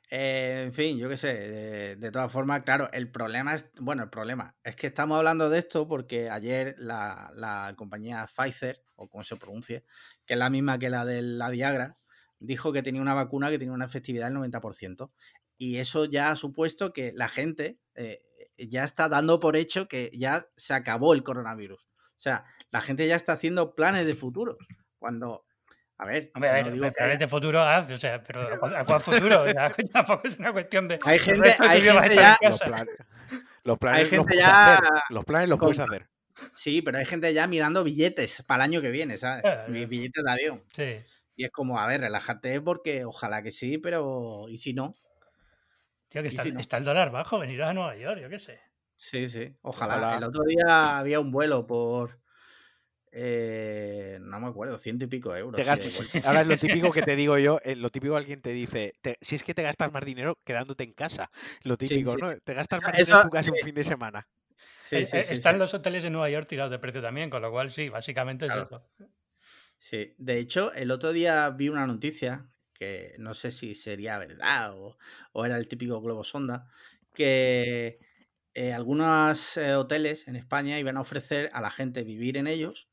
Eh, en fin, yo qué sé. De, todas formas, claro, el problema es. Bueno, el problema es que estamos hablando de esto porque ayer la, la compañía Pfizer, o como se pronuncie, que es la misma que la de la Viagra, dijo que tenía una vacuna que tenía una efectividad del 90%. Y eso ya ha supuesto que la gente eh, ya está dando por hecho que ya se acabó el coronavirus. O sea, la gente ya está haciendo planes de futuro. Cuando, a ver,
a ver, digo planes de futuro, o sea, pero ¿a cuál futuro? tampoco es una cuestión de.
Hay gente, hay gente ya.
Los planes, los planes, los, ya... los planes los puedes hacer.
Sí, pero hay gente ya mirando billetes para el año que viene, ¿sabes? Mis billetes de avión.
Sí.
Y es como, a ver, relájate porque ojalá que sí, pero ¿y si no?
Tío, que está, el dólar bajo, venir a Nueva York, yo qué sé.
Sí, sí, ojalá. El otro día había un vuelo por, eh, no me acuerdo, ciento y pico euros.
ahora es lo típico que te digo yo, eh, lo típico alguien te dice, si es que te gastas más dinero quedándote en casa, lo típico, ¿no? Te gastas más dinero en tu casa un fin de semana.
Sí, sí, están los hoteles de Nueva York tirados de precio también, con lo cual sí, básicamente es eso.
Sí, de hecho, el otro día vi una noticia que no sé si sería verdad o, era el típico globo sonda, que eh, algunos eh, hoteles en España iban a ofrecer a la gente vivir en ellos,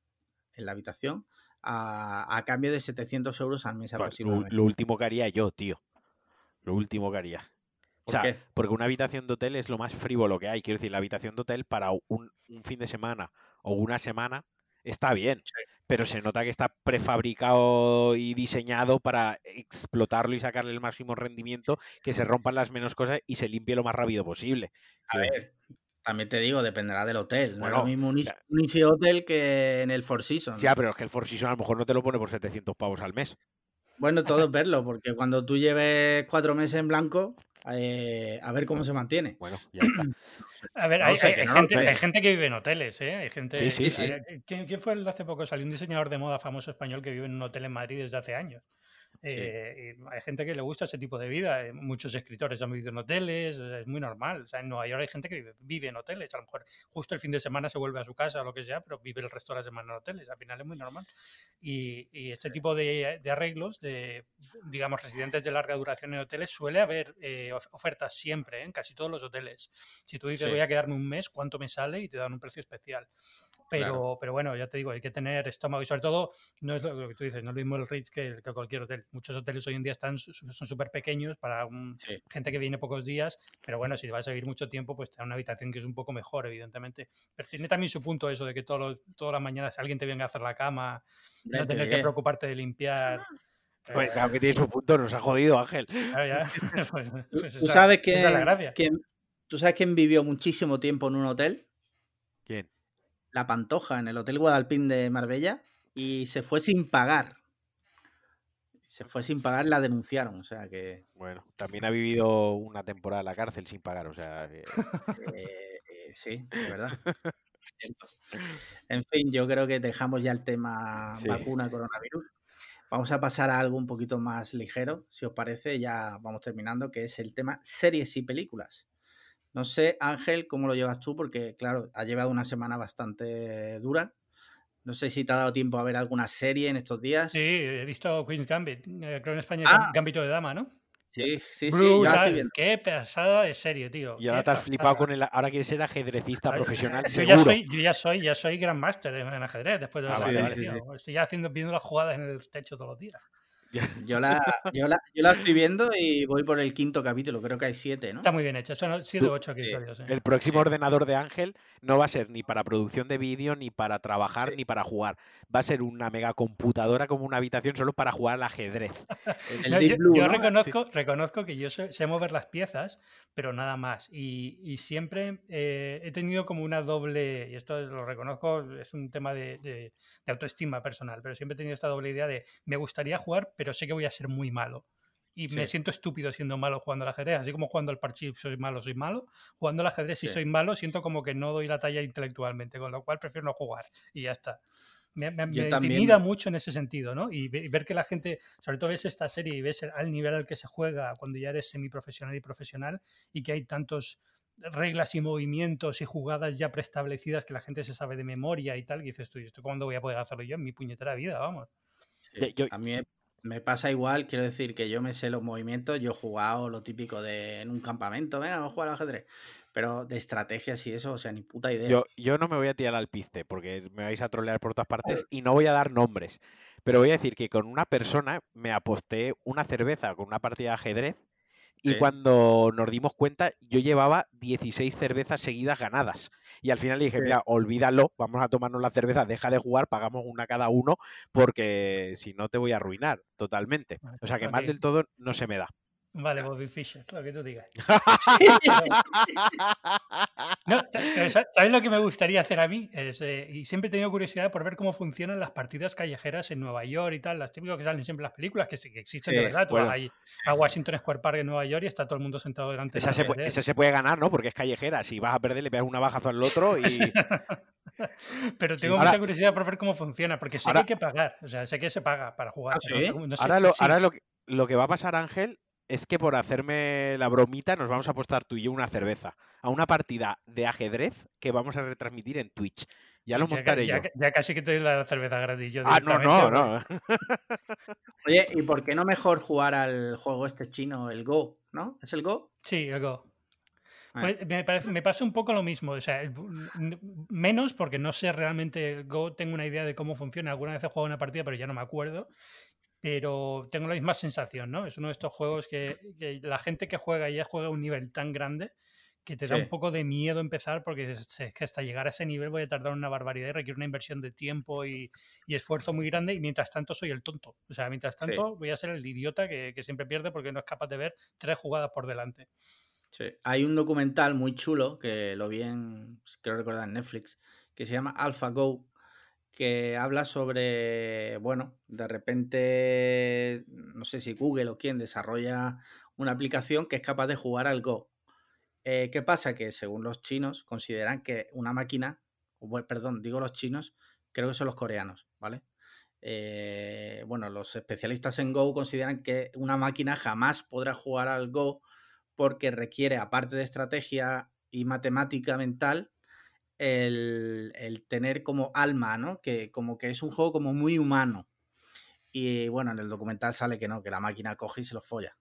en la habitación, a, cambio de 700 euros al mes pues, aproximadamente.
Lo, último que haría yo, tío. Lo último que haría. o sea, porque una habitación de hotel es lo más frívolo que hay. Quiero decir, la habitación de hotel para un, un fin de semana o una semana está bien, pero se nota que está prefabricado y diseñado para explotarlo y sacarle el máximo rendimiento, que se rompan las menos cosas y se limpie lo más rápido posible.
A ver, también te digo, dependerá del hotel. No es lo mismo un Easy, Hotel que en el Four Seasons.
Sí, pero es que el Four Seasons a lo mejor no te lo pone por 700 pavos al mes.
Bueno, todo es verlo, porque cuando tú lleves cuatro meses en blanco, eh, a ver cómo se mantiene.
Bueno, ya está.
A ver,
No
hay,
sé,
hay-
que
hay
no lo
gente, hay gente que vive en hoteles, ¿eh? Hay gente.
Sí, sí, sí.
¿Quién, quién fue el de hace poco? Salió un diseñador de moda famoso español que vive en un hotel en Madrid desde hace años. Eh, hay gente que le gusta ese tipo de vida. eh, Muchos escritores han vivido en hoteles, eh, es muy normal. O sea, en Nueva York hay gente que vive, vive en hoteles. A lo mejor justo el fin de semana se vuelve a su casa o lo que sea, pero vive el resto de la semana en hoteles. Al final es muy normal. Y, y este tipo de, de arreglos, de, digamos, residentes de larga duración en hoteles, suele haber eh, of- ofertas siempre, ¿eh? en casi todos los hoteles. Si tú dices
Sí.
voy a quedarme un mes, ¿cuánto me sale? Y te dan un precio especial. Pero,
Claro.
pero bueno, ya te digo, hay que tener estómago y sobre todo, no es lo, lo que tú dices, no es lo mismo el Ritz que, que cualquier hotel. Muchos hoteles hoy en día están son súper pequeños para un-
Sí.
gente que viene pocos días, pero bueno, si vas a vivir mucho tiempo, pues te da una habitación que es un poco mejor, evidentemente. Pero tiene también su punto eso de que todos los- todas las mañanas alguien te venga a hacer la cama,
Ya
no
te
tener que preocuparte de limpiar.
Pues
eh,
claro que tiene su punto, nos ha jodido, Ángel.
claro, ya, pues-
Tú,
pues
tú
esa-
sabes
es
tú sabes quién vivió muchísimo tiempo en un hotel,
¿Quién?
La Pantoja, en el Hotel Guadalpín de Marbella, y se fue sin pagar. Se fue sin pagar, la denunciaron, o sea que
Bueno, también ha vivido una temporada en la cárcel sin pagar, o sea, que-
eh, eh, sí, de verdad. En fin, yo creo que dejamos ya el tema
Sí.
vacuna coronavirus. Vamos a pasar a algo un poquito más ligero, si os parece, ya vamos terminando, que es el tema series y películas. No sé, Ángel, cómo lo llevas tú, porque claro, ha llevado una semana bastante dura. No sé si te ha dado tiempo a ver alguna serie en estos días.
Sí, he visto Queen's Gambit, eh, creo en España
Ah.
Gambito de Dama, ¿no?
sí, sí, sí,
Brutal. Qué pasada de serie, tío.
y ahora
qué
te has flipado con el... Ahora quieres ser ajedrecista
Ay,
profesional,
Yo ya soy, yo ya soy, ya soy Grandmaster en, en ajedrez después de
Ah,
la serie. Estoy ya haciendo, viendo las jugadas en el techo todos los días.
Yo la, yo, la, yo la estoy viendo y voy por el quinto capítulo, creo que hay siete, ¿no?
Está muy bien hecho, son 7 o
Tú-
8 episodios. eh.
El próximo
Sí.
ordenador de Ángel no va a ser ni para producción de vídeo, ni para trabajar,
Sí.
ni para jugar. Va a ser una mega computadora como una habitación solo para jugar al ajedrez.
El
No,
Deep
yo
Blue,
yo
¿no?
reconozco, reconozco que yo sé, sé mover las piezas, pero nada más. Y, y siempre eh, he tenido como una doble, y esto lo reconozco, es un tema de, de- de autoestima personal, pero siempre he tenido esta doble idea de me gustaría jugar, pero sé que voy a ser muy malo. Y me
Sí.
siento estúpido siendo malo jugando al ajedrez, así como jugando al parchís soy malo, soy malo. Jugando al ajedrez, si
Sí.
soy malo, siento como que no doy la talla intelectualmente, con lo cual prefiero no jugar y ya está. Me, me- me intimida mucho en ese sentido, ¿no? Y, ve- y ver que la gente, sobre todo ves esta serie y ves el- al nivel al que se juega cuando ya eres semiprofesional y profesional y que hay tantos reglas y movimientos y jugadas ya preestablecidas que la gente se sabe de memoria y tal, que dices tú, ¿y esto cuándo voy a poder hacerlo yo en mi puñetera vida? Vamos.
Sí,
Yo-
A mí me, me pasa igual, quiero decir que yo me sé los movimientos, yo he jugado lo típico de en un campamento, venga, vamos a jugar al ajedrez, pero de estrategias y eso, o sea, ni puta idea.
Yo, yo no me voy a tirar al piste porque me vais a trolear por todas partes y no voy a dar nombres. Pero voy a decir que con una persona me aposté una cerveza con una partida de ajedrez y
Sí.
cuando nos dimos cuenta yo llevaba 16 cervezas seguidas ganadas. Y al final le dije,
Sí.
mira, olvídalo, vamos a tomarnos la cerveza, deja de jugar, pagamos una cada uno porque si no te voy a arruinar totalmente. O sea que más del todo no se me da.
Vale, Bobby Fischer, lo que tú digas. No, ¿Sabes lo que me gustaría hacer a mí? Es, eh, y siempre he tenido curiosidad por ver cómo funcionan las partidas callejeras en Nueva York y tal, las típicas que salen siempre en las películas, que sí que existen de
Sí,
verdad. Tú
bueno.
vas ahí a Washington Square Park en Nueva York y está todo el mundo sentado delante
Esa
de
se,
la
puede, esa se puede ganar, ¿no? Porque es callejera. Si vas a perder, le pegas una bajazo al otro y...
Pero
Sí,
tengo
ahora-
mucha curiosidad por ver cómo funciona, porque sé
ahora-
que hay que pagar. O sea, sé que se paga para jugar.
¿Ah,
no- sé-
Ahora, lo, ahora lo, que, lo que va a pasar, Ángel, es que por hacerme la bromita nos vamos a apostar tú y yo una cerveza a una partida de ajedrez que vamos a retransmitir en Twitch. Ya lo montaré
ya,
yo.
ya casi que te doy la cerveza gratis. yo
Ah, no, no,
porque-
no.
Oye, ¿y por qué no mejor jugar al juego este chino, el Go, ¿no? ¿Es el Go?
Sí, el Go.
Ah.
Pues me, parece, me pasa un poco lo mismo. O sea, menos porque no sé realmente el Go, tengo una idea de cómo funciona. Alguna vez he jugado una partida, pero ya no me acuerdo. Pero tengo la misma sensación, ¿no? Es uno de estos juegos que, que la gente que juega ya juega a un nivel tan grande que te da
Sí.
un poco de miedo empezar porque es, es que hasta llegar a ese nivel voy a tardar una barbaridad y requiere una inversión de tiempo y, y esfuerzo muy grande y mientras tanto soy el tonto. O sea, mientras tanto voy a ser el idiota que, que siempre pierde porque no es capaz de ver tres jugadas por delante.
Sí. Hay un documental muy chulo que lo vi en, creo recordar, en Netflix, que se llama AlphaGo, que habla sobre, bueno, de repente, no sé si Google o quién desarrolla una aplicación que es capaz de jugar al Go. Eh, ¿Qué pasa? Que según los chinos consideran que una máquina, perdón, digo los chinos, creo que son los coreanos, ¿vale? Eh, bueno, los especialistas en Go consideran que una máquina jamás podrá jugar al Go porque requiere, aparte de estrategia y matemática mental, el, tener como alma, ¿no? Que como que es un juego como muy humano. Y bueno, en el documental sale que no, que la máquina coge y se lo folla.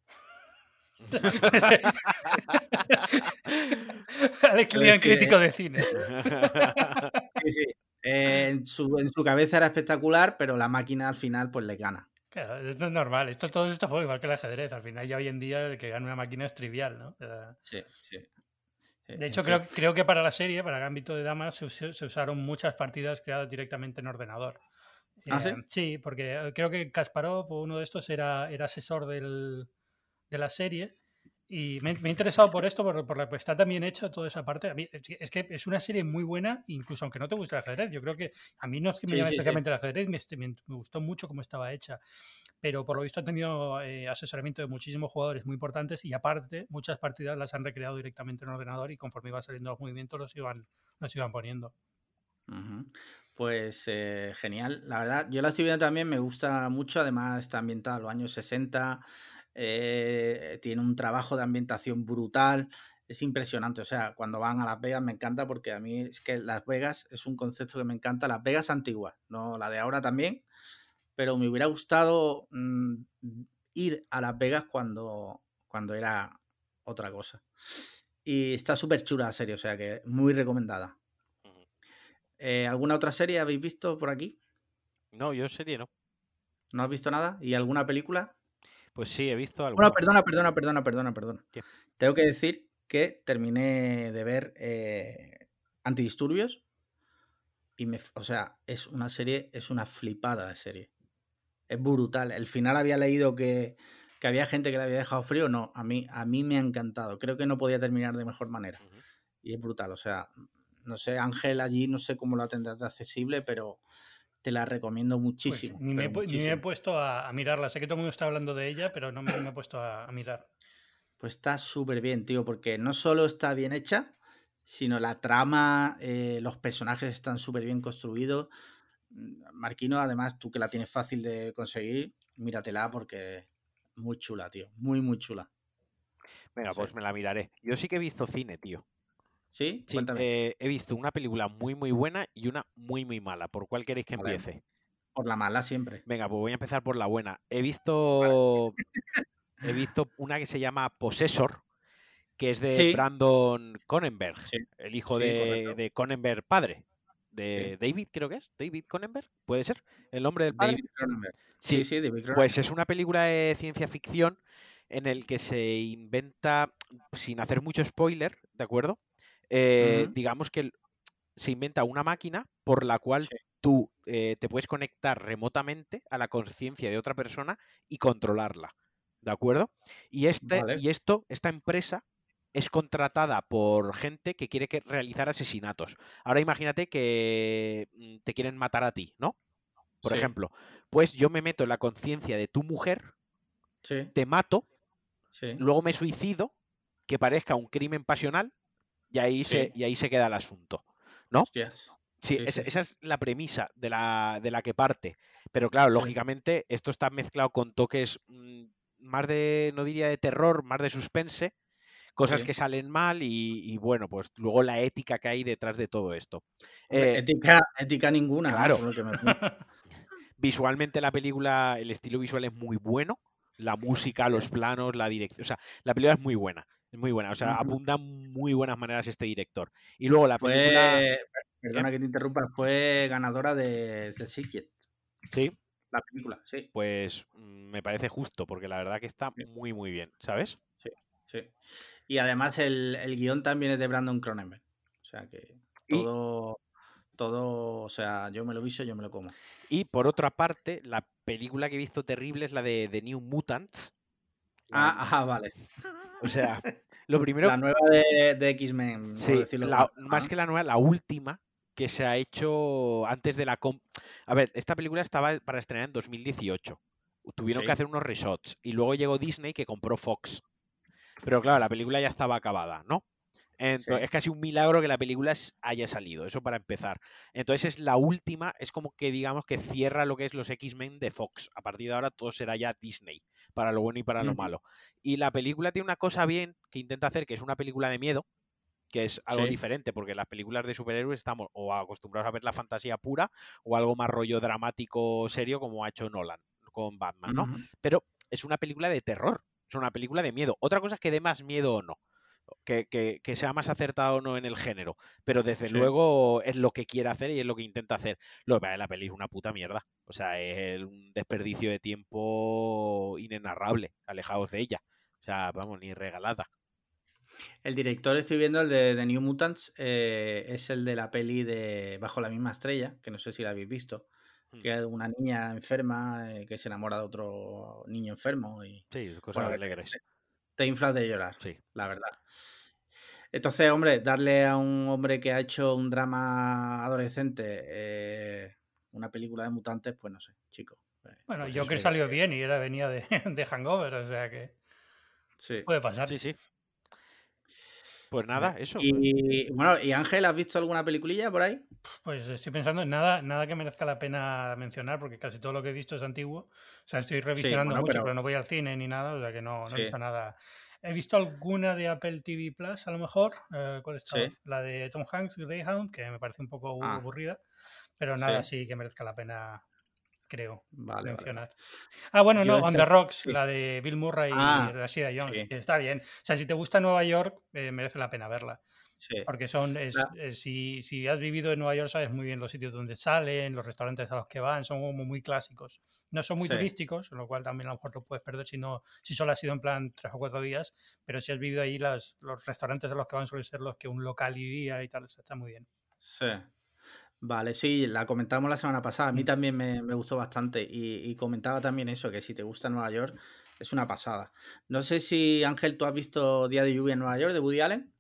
Alex crítico de cine.
sí, sí. en, su, en, su, cabeza era espectacular, pero la máquina al final pues le gana.
Claro, esto es normal. Esto, todo esto juego igual que el ajedrez. Al final ya hoy en día el que gana una máquina es trivial, ¿no?
sí, sí.
De hecho, creo, creo que para la serie, para Gambito de Damas, se, usaron muchas partidas creadas directamente en ordenador.
¿Ah, sí?
Eh, sí, porque eh, creo que Kasparov o uno de estos era, era asesor del, de la serie y me, me, he interesado por esto, por, por la que está también hecha toda esa parte. A mí, es que es una serie muy buena, incluso aunque no te guste el ajedrez. Yo creo que a mí no es que me llame especialmente el ajedrez, me, me, gustó mucho cómo estaba hecha. Pero por lo visto ha tenido eh, asesoramiento de muchísimos jugadores muy importantes y aparte muchas partidas las han recreado directamente en ordenador y conforme iban saliendo los movimientos los iban, los iban poniendo.
Pues eh, genial, la verdad, yo la estoy viendo también, me gusta mucho, además está ambientada a los años 60, eh, tiene un trabajo de ambientación brutal, es impresionante. O sea, cuando van a Las Vegas me encanta porque a mí es que Las Vegas es un concepto que me encanta. Las Vegas antiguas, no la de ahora también, pero me hubiera gustado mm, ir a Las Vegas cuando, cuando era otra cosa. Y está súper chula la serie, o sea que muy recomendada. Eh, ¿Alguna otra serie habéis visto por aquí?
No, yo serie no.
¿No has visto nada? ¿Y alguna película?
Pues sí, he visto algo.
Bueno, perdona, perdona, perdona, perdona, perdona. Tengo que decir que terminé de ver eh, Antidisturbios y me, o sea, es una serie, es una flipada de serie. Es brutal. El final había leído que, que había gente que le había dejado frío. No, a mí, a mí me ha encantado. Creo que no podía terminar de mejor manera. Y es brutal. O sea, no sé, Ángel allí no sé cómo lo tendrás de accesible, pero te la recomiendo pues muchísimo.
ni, me, he puesto a, mirarla. Sé que todo el mundo está hablando de ella, pero no me, he puesto a, mirar.
Pues está súper bien, tío, porque no solo está bien hecha, sino la trama, eh, los personajes están súper bien construidos. Marquino, además, tú que la tienes fácil de conseguir, míratela porque muy chula, tío. Muy, muy chula.
Venga, pues me la miraré. Yo sí que he visto cine, tío.
¿Sí?
Eh, he visto una película muy, muy buena y una muy, muy mala. ¿Por cuál queréis que empiece?
Por la mala siempre.
Venga, pues voy a empezar por la buena. He visto. he visto una que se llama Possessor, que es de Brandon Conenberg, el hijo de, de, Conenberg padre. De David, creo que es. David Conenberg, ¿puede ser? ¿El nombre del padre?
David Sí, sí, David
Pues es una película de ciencia ficción en el que se inventa, sin hacer mucho spoiler, ¿de acuerdo? Eh, digamos que se inventa una máquina por la cual tú eh, te puedes conectar remotamente a la conciencia de otra persona y controlarla. ¿De acuerdo? Y, este, y esto, esta empresa es contratada por gente que quiere que realizar asesinatos. Ahora imagínate que mm, te quieren matar a ti, ¿no? Por ejemplo, pues yo me meto en la conciencia de tu mujer, te mato, luego me suicido, que parezca un crimen pasional, y ahí, se, y ahí se queda el asunto. ¿No? Sí, esa es la premisa de la, de la que parte. Pero claro, lógicamente, esto está mezclado con toques mm, más de, no diría de terror, más de suspense, cosas que salen mal y, bueno, pues luego la ética que hay detrás de todo esto.
Eh, ética, ética ninguna.
Claro. Visualmente la película, el estilo visual es muy bueno, la música, los planos, la dirección, o sea, la película es muy buena. Es muy buena, o sea, apunta muy buenas maneras este director. Y luego la película.
Perdona que te interrumpa, fue ganadora de, del Secret.
Sí.
La película, sí.
Pues mm, me parece justo, porque la verdad que está muy, muy bien, ¿sabes?
Sí, sí. Y además el, el guion también es de Brandon Cronenberg. O sea que todo. Todo, o sea, yo me lo viso, yo me lo como.
Y por otra parte, la película que he visto terrible es la de The New Mutants.
Ah, ajá, vale.
O sea, lo primero.
La nueva de, X-Men.
Sí, más que la nueva, la última que se ha hecho antes de la. A ver, esta película estaba para estrenar en 2018. Tuvieron que hacer unos reshots. Y luego llegó Disney que compró Fox. Pero claro, la película ya estaba acabada, ¿no? Entonces,
Sí.
Es casi un milagro que la película haya salido, eso para empezar. Entonces es la última, es como que digamos que cierra lo que es los X-Men de Fox. A partir de ahora todo será ya Disney, para lo bueno y para lo malo. Y la película tiene una cosa bien que intenta hacer, que es una película de miedo, que es algo
Sí.
diferente, porque las películas de superhéroes estamos o acostumbrados a ver la fantasía pura o algo más rollo dramático serio como ha hecho Nolan con Batman, ¿no? Pero es una película de terror, es una película de miedo. Otra cosa es que dé más miedo o no, que, que- que sea más acertado o no en el género, pero desde
Sí.
luego es lo que quiere hacer y es lo que intenta hacer. Lo que la peli es una puta mierda, o sea, es un desperdicio de tiempo inenarrable, alejados de ella. O sea, vamos, ni regalada.
El director, estoy viendo el de, The New Mutants, eh, es el de la peli de Bajo la misma estrella, que no sé si la habéis visto,
Hmm.
que es una niña enferma eh, que se enamora de otro niño enfermo y
Sí, cosas
Bueno,
alegres.
Te inflas de llorar,
Sí.
la verdad. Entonces, hombre, darle a un hombre que ha hecho un drama adolescente eh, una película de mutantes, pues no sé, chico. eh,
Bueno,
pues
Joker salió bien y era venía de, de Hangover, o sea que
Sí.
puede pasar.
Sí, sí. Pues nada, eso.
Y bueno, ¿y Ángel, has visto alguna peliculilla por ahí?
Pues estoy pensando en nada, nada que merezca la pena mencionar, porque casi todo lo que he visto es antiguo. O sea, estoy revisionando
bueno,
mucho,
pero-
pero... no voy al cine ni nada, o sea que no, no
Sí.
he visto nada. He visto alguna de Apple TV Plus, a lo mejor. eh, ¿Cuál está?
Sí.
La de Tom Hanks, Greyhound, que me parece un poco
Ah.
aburrida, pero nada así que merezca la pena, creo,
Vale, vale,
mencionar. Ah, bueno,
Yo
no, On the Rocks,
sí.
la de Bill Murray
Ah,
y Rashida Jones,
sí.
que está bien. O sea, si te gusta Nueva York, eh, merece la pena verla.
Sí.
Porque son, es-
La-
eh, si, si has vivido en Nueva York, sabes muy bien los sitios donde salen, los restaurantes a los que van, son como muy clásicos. No son muy
Sí.
turísticos, lo cual también a lo mejor lo puedes perder si, no, si solo has sido en plan tres o cuatro días, pero si has vivido ahí, las, los restaurantes a los que van suelen ser los que un local iría y tal, está muy bien.
Sí. Vale, sí, la comentamos la semana pasada. A mí
Mm.
también me, me gustó bastante. Y, y comentaba también eso, que si te gusta Nueva York, es una pasada. No sé si, Ángel, tú has visto Día de Lluvia en Nueva York de Woody Allen.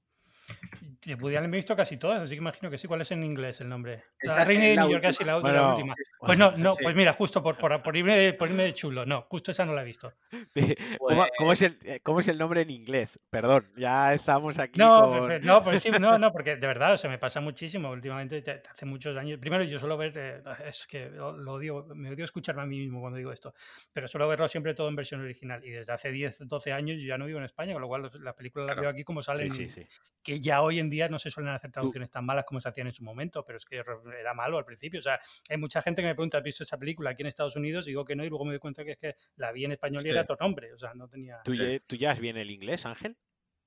De Woody Allen me he visto casi todas, así que imagino que sí. ¿Cuál es en inglés el nombre?
Esa
La Reina de
la
New York, casi la, la
Bueno,
última. Pues no, no,
Sí.
pues mira, justo por, por, por irme, de, por irme de chulo, no, justo esa no la he visto.
¿Cómo, cómo es el, eh, cómo es el nombre en inglés? Perdón, ya estamos aquí
No,
con...
no, pues sí, no, no, porque de verdad, se me pasa muchísimo últimamente, hace muchos años. Primero, yo suelo ver, eh, es que lo odio, me odio escucharme a mí mismo cuando digo esto, pero suelo verlo siempre todo en versión original. Y desde hace 10, 12 años yo ya no vivo en España, con lo cual las películas las
Claro.
veo aquí como
Sí,
salen,
sí, sí.
Que ya hoy en día no se suelen hacer traducciones tan malas como se hacían en su momento, pero es que era malo al principio. O sea, hay mucha gente que me pregunta, ¿has visto esa película aquí en Estados Unidos? Y digo que no, y luego me doy cuenta que es que la vi en español y era otro nombre, o sea, no tenía...
¿Tú, ya, ¿Tú ya bien el inglés, Ángel?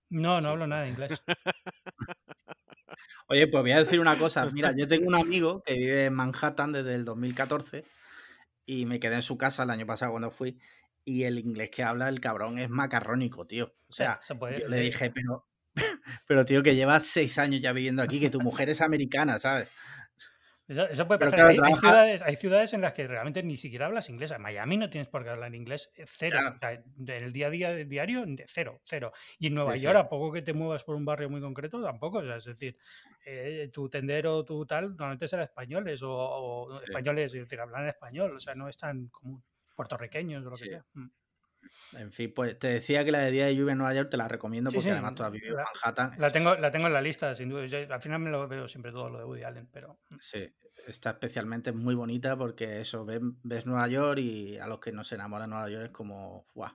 No, no
Sí.
hablo nada de inglés.
Oye, pues voy a decir una cosa. Mira, yo tengo un amigo que vive en Manhattan desde el 2014 y me quedé en su casa el año pasado cuando fui y el inglés que habla el cabrón es macarrónico, tío. O sea,
se puede-
yo le dije, pero, pero tío, que llevas seis años ya viviendo aquí, que tu mujer es americana, ¿sabes?
Eso, eso puede pasar.
claro,
hay, ciudades, hay ciudades en las que realmente ni siquiera hablas inglés. En Miami no tienes por qué hablar inglés, eh, cero.
Claro.
O sea, del día a día del diario, cero, cero. Y en Nueva
Sí,
York,
sí.
a poco que te muevas por un barrio muy concreto, tampoco. O sea, es decir, eh, tu tendero, tu tal, normalmente será españoles o, o
Sí.
españoles, es decir, hablan español. O sea, no es tan común. Puertorriqueños o lo que sea.
En fin, pues te decía que la de Día de Lluvia en Nueva York te la recomiendo
Sí,
porque
sí,
además tú has vivido en Manhattan.
La tengo, la tengo en la lista, sin duda. Yo al final me lo veo siempre todo lo de Woody Allen, pero. mm.
Sí, está especialmente muy bonita porque eso, ves, ves Nueva York y a los que no se enamoran de Nueva York es como, ¡guau!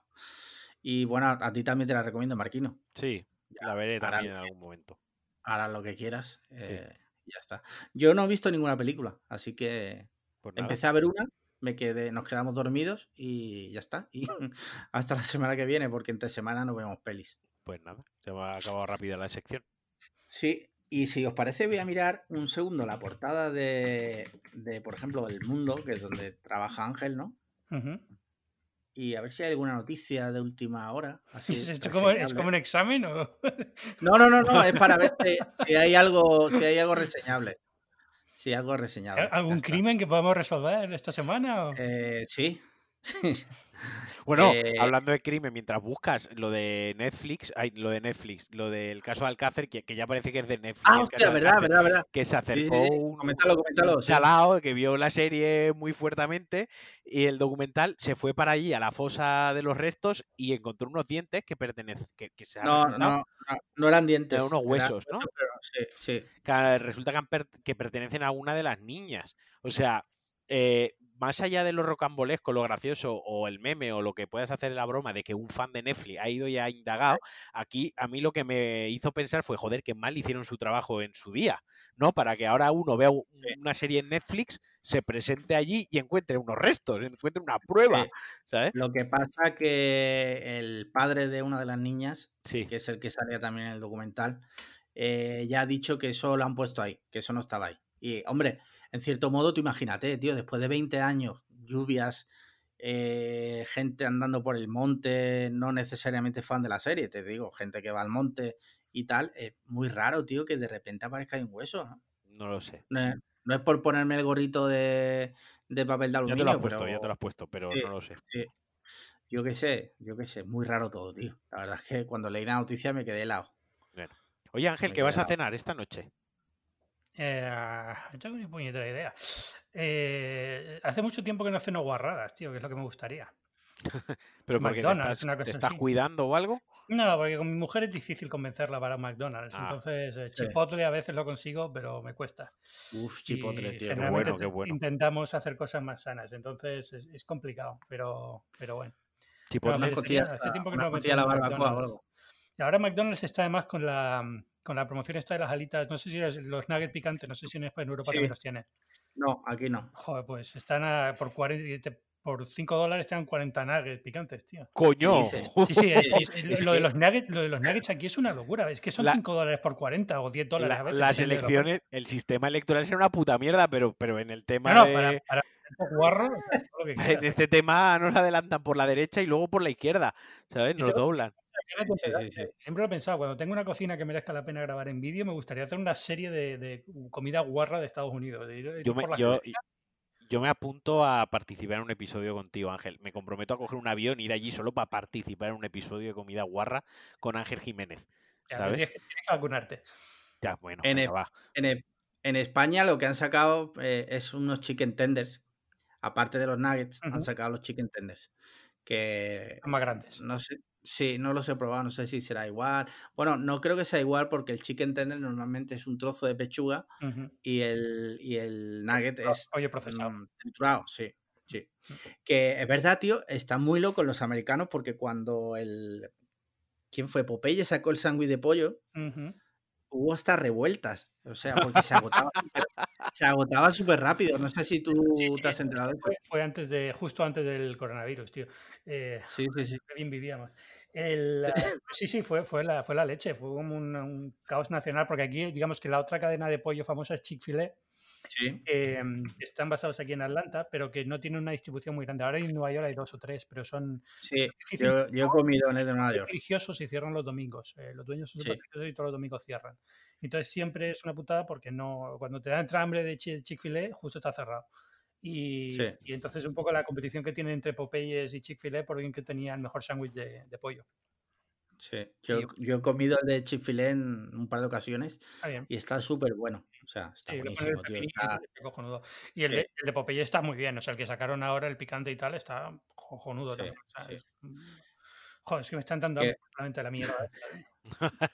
Y bueno, a, ti también te la recomiendo, Marquino.
Sí, la veré también en algún momento.
Harás lo que quieras. eh, ya está. Yo no he visto ninguna película, así que
Pues
empecé a ver una, me quedé, nos quedamos dormidos y ya está. Y hasta la semana que viene, porque entre semana no vemos pelis.
pues nada, se me ha acabado rápido la sección.
Sí, y si os parece, voy a mirar un segundo la portada de, de, por ejemplo, El Mundo, que es donde trabaja Ángel, ¿no? Y a ver si hay alguna noticia de última hora. Así,
¿Es, esto como, ¿Es como un examen o.?
No, no, no, no, es para ver si, si hay algo, si hay algo reseñable. Si hay algo reseñable. ya
¿Algún crimen que podamos resolver esta semana? o?
Eh, sí. Sí.
Bueno,
Eh,
hablando de crimen, mientras buscas lo de Netflix, ay, lo de Netflix, lo del caso Alcácer, que, que ya parece que es de Netflix.
Ah, hostia, verdad,
Alcácer,
verdad, verdad.
Que se
Sí, sí,
acercó
sí.
un,
Coméntalo, coméntalo.
un
sí.
chalao que vio la serie muy fuertemente y el documental se fue para allí a la fosa de los restos y encontró unos dientes que pertenecen, que, que se
No, no, no, no eran dientes.
eran unos
eran
huesos, ¿no?
pero sí, sí.
que resulta que, han per- que pertenecen a una de las niñas. O sea, eh, más allá de lo rocambolesco, lo gracioso o el meme o lo que puedas hacer la broma de que un fan de Netflix ha ido y ha indagado, aquí a mí lo que me hizo pensar fue, joder, que mal hicieron su trabajo en su día, ¿no? Para que ahora uno vea una serie en Netflix, se presente allí y encuentre unos restos, encuentre una prueba,
Sí.
¿sabes?
Lo que pasa que el padre de una de las niñas,
Sí.
que es el que salía también en el documental, eh, ya ha dicho que eso lo han puesto ahí, que eso no estaba ahí. Y, hombre, en cierto modo, tú imagínate, tío, después de 20 años, lluvias, eh, gente andando por el monte, no necesariamente fan de la serie, te digo, gente que va al monte y tal, es muy raro, tío, que de repente aparezca un hueso, ¿no?
No lo sé.
No es, no es por ponerme el gorrito de, de papel de
Ya
aluminio,
te lo has puesto,
pero
ya te lo has puesto, pero
Sí.
no lo sé.
sí, yo qué sé, yo qué sé, muy raro todo, tío. La verdad es que cuando leí la noticia me quedé helado.
Oye, Ángel, ¿qué vas a cenar esta noche?
Eh, no tengo ni puñetera idea. Eh, hace mucho tiempo que no ceno guarradas, tío, que es lo que me gustaría.
¿Pero porque te
McDonald's,
estás,
una
te estás cuidando o algo?
No, porque con mi mujer es difícil convencerla para McDonald's.
Ah,
entonces, eh,
sí.
Chipotle a veces lo consigo, pero me cuesta.
Uf, chipotle,
Y
tío.
generalmente
bueno, qué
te-
bueno.
intentamos hacer cosas más sanas. Entonces es, es complicado, pero, pero bueno. No,
Chipotle.
Me hace tiempo que no me
la barbacoa o
McDonald's.
algo.
Y ahora McDonald's está además con la, con la promoción esta de las alitas. No sé si es los nuggets picantes, no sé si en España, en Europa
Sí.
también los tiene.
No, aquí no.
Joder, pues están a- por 40, te- por 5 dólares te dan 40 nuggets picantes, tío.
¡Coño!
Sí, sí, es- es-
Es
lo, de los nuggets, lo de los nuggets aquí es una locura. Es que son
La-
5 dólares por 40 o 10 dólares
La-
a veces.
las elecciones, el sistema electoral será una puta mierda, pero, pero en el tema
No, no,
de-
para, para guarro,
en este tema nos adelantan por la derecha y luego por la izquierda, ¿sabes? Nos doblan.
Sí, sí, sí.
Siempre lo he pensado, cuando tengo una cocina que merezca la pena grabar en vídeo, me gustaría hacer una serie de, de comida guarra de Estados Unidos. de ir- ir
Yo me, yo, yo apunto a participar en un episodio contigo, Ángel. Me comprometo a coger un avión e ir allí solo para participar en un episodio de comida guarra con Ángel Jiménez,
Ya,
¿sabes?
Tienes que, tienes que vacunarte.
Ya, bueno,
En
venga,
el-
va.
En, en España lo que han sacado eh, es unos chicken tenders. Aparte de los nuggets, han sacado los chicken tenders. Que
Son más grandes.
no sé, sí, no los he probado, no sé si será igual. Bueno, no creo que sea igual porque el chicken tender normalmente es un trozo de pechuga y el, y el nugget es
Oye, procesado.
mm, triturado, sí, sí.
Mm.
Que es verdad, tío, están muy locos los americanos porque cuando el... ¿Quién fue? Popeye sacó el sándwich de pollo. Hubo hasta revueltas. O sea, porque se agotaba, se agotaba súper rápido. No sé si tú
Sí, sí,
te has enterado.
Fue, fue antes de, justo antes del coronavirus, tío. Eh,
Sí, sí, sí.
bien vivíamos. El, eh, sí, sí, fue, fue, la, fue la leche, fue como un, un caos nacional, porque aquí, digamos que la otra cadena de pollo famosa es Chick-fil-A,
Sí,
mm, están basados aquí en Atlanta, pero que no tienen una distribución muy grande. Ahora en Nueva York hay dos o tres, pero son
sí. Yo, yo he comido en el de Nueva York.
religiosos y cierran los domingos. Eh, los dueños son
Sí.
religiosos y todos los domingos cierran. Entonces siempre es una putada porque no cuando te da entra hambre de Chi- Chick-fil-A, justo está cerrado. Y,
Sí.
y entonces un poco la competición que tienen entre Popeyes y Chick-fil-A por bien que tenía el mejor sándwich de, de pollo.
Sí. Yo, yo he comido el de Chick-fil-A en un par de ocasiones
Está bien.
y está súper bueno. O sea, está
Sí,
buenísimo,
el
tío. Está...
Y el,
Sí.
de, el de Popeye está muy bien. O sea, el que sacaron ahora, el picante y tal, está cojonudo
Sí,
también. o sea,
sí.
es- mm, Joder, es que me están dando
Que-
la mierda. ¿eh?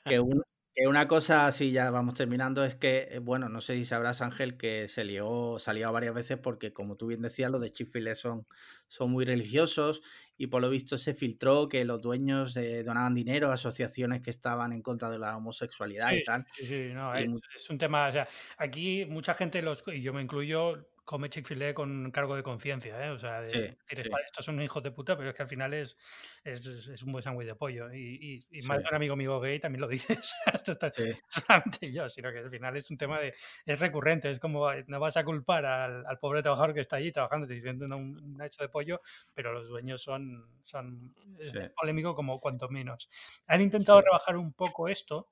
Que, un- que una cosa así, ya vamos terminando, es que, eh, bueno, no sé si sabrás, Ángel, que se lió, se liado varias veces porque, como tú bien decías, los de Chick-fil-A son, son muy religiosos y por lo visto se filtró que los dueños eh, donaban dinero a asociaciones que estaban en contra de la homosexualidad
Sí,
y tal.
sí, sí, no,
Y
es, es un tema, o sea, aquí mucha gente, los, y yo me incluyo, come Chick-fil-A con cargo de conciencia, ¿eh? O sea, de
Sí,
decir,
sí.
"Vale, estos son hijos de puta, pero es que al final es, es, es- un buen sándwich de pollo. Y, y, y más
Sí.
de un amigo mío gay también lo dice, o sea, esto está-
Sí,
solamente yo, sino que al final es un tema de, es recurrente, es como, no vas a culpar al, al pobre trabajador que está allí trabajando, sirviendo un, un hecho de pollo, pero los dueños son, son es polémico como cuanto menos. Han intentado rebajar un poco esto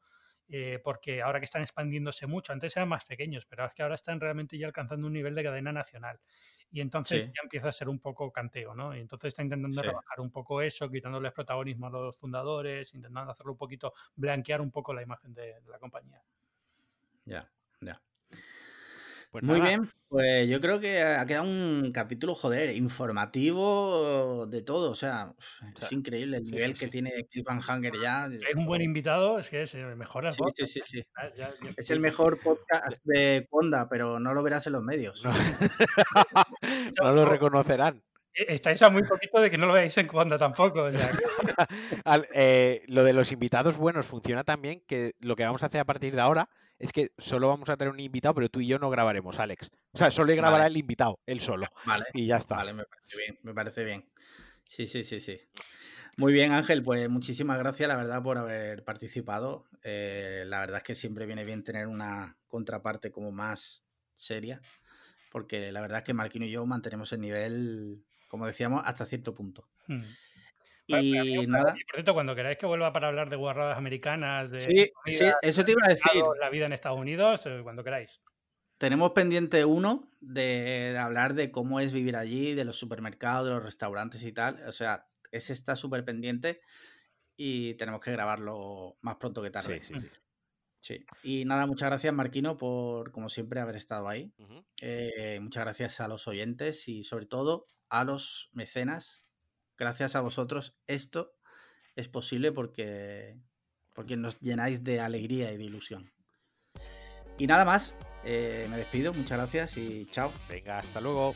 eh, porque ahora que están expandiéndose mucho, antes eran más pequeños, pero es que ahora están realmente ya alcanzando un nivel de cadena nacional. Y entonces ya empieza a ser un poco canteo, ¿no? Y entonces está intentando rebajar un poco eso, quitándoles protagonismo a los fundadores, intentando hacerlo un poquito, blanquear un poco la imagen de la compañía.
Ya, ya. Pues Muy
bien,
pues yo creo que ha quedado un capítulo, joder, informativo de todo. O sea, es increíble el nivel que tiene Cliffhanger ya.
Es un buen invitado, es que es el mejor
sí, sí, sí, sí. Es el mejor podcast de Conda, pero no lo verás en los medios.
No, lo reconocerán.
E, estáis a muy poquito de que no lo veáis en Conda tampoco.
Eh, lo de los invitados buenos funciona también que lo que vamos a hacer a partir de ahora es que solo vamos a tener un invitado, pero tú y yo no grabaremos, Alex. O sea, solo grabará el invitado, él solo.
Vale.
Y ya está.
Vale, me parece bien, me parece bien. Sí, sí, sí, sí. Muy bien, Ángel, pues muchísimas gracias, la verdad, por haber participado. Eh, la verdad es que siempre viene bien tener una contraparte como más seria, porque la verdad es que Marquino y yo mantenemos el nivel, como decíamos, hasta cierto punto. Hmm. Y nada.
por cierto, cuando queráis que vuelva para hablar de guarradas americanas, de
sí, sí, eso te iba a decir.
La vida en Estados Unidos, eh, cuando queráis.
Tenemos pendiente uno de, hablar de cómo es vivir allí, de los supermercados, de los restaurantes y tal. O sea, ese está súper pendiente y tenemos que grabarlo más pronto que tarde.
Sí, sí, sí.
Sí. Y nada, muchas gracias Marquino por, como siempre, haber estado ahí. Eh, muchas gracias a los oyentes y sobre todo a los mecenas gracias a vosotros esto es posible porque, porque nos llenáis de alegría y de ilusión. Y nada más, eh, me despido, muchas gracias y chao.
Venga, hasta luego.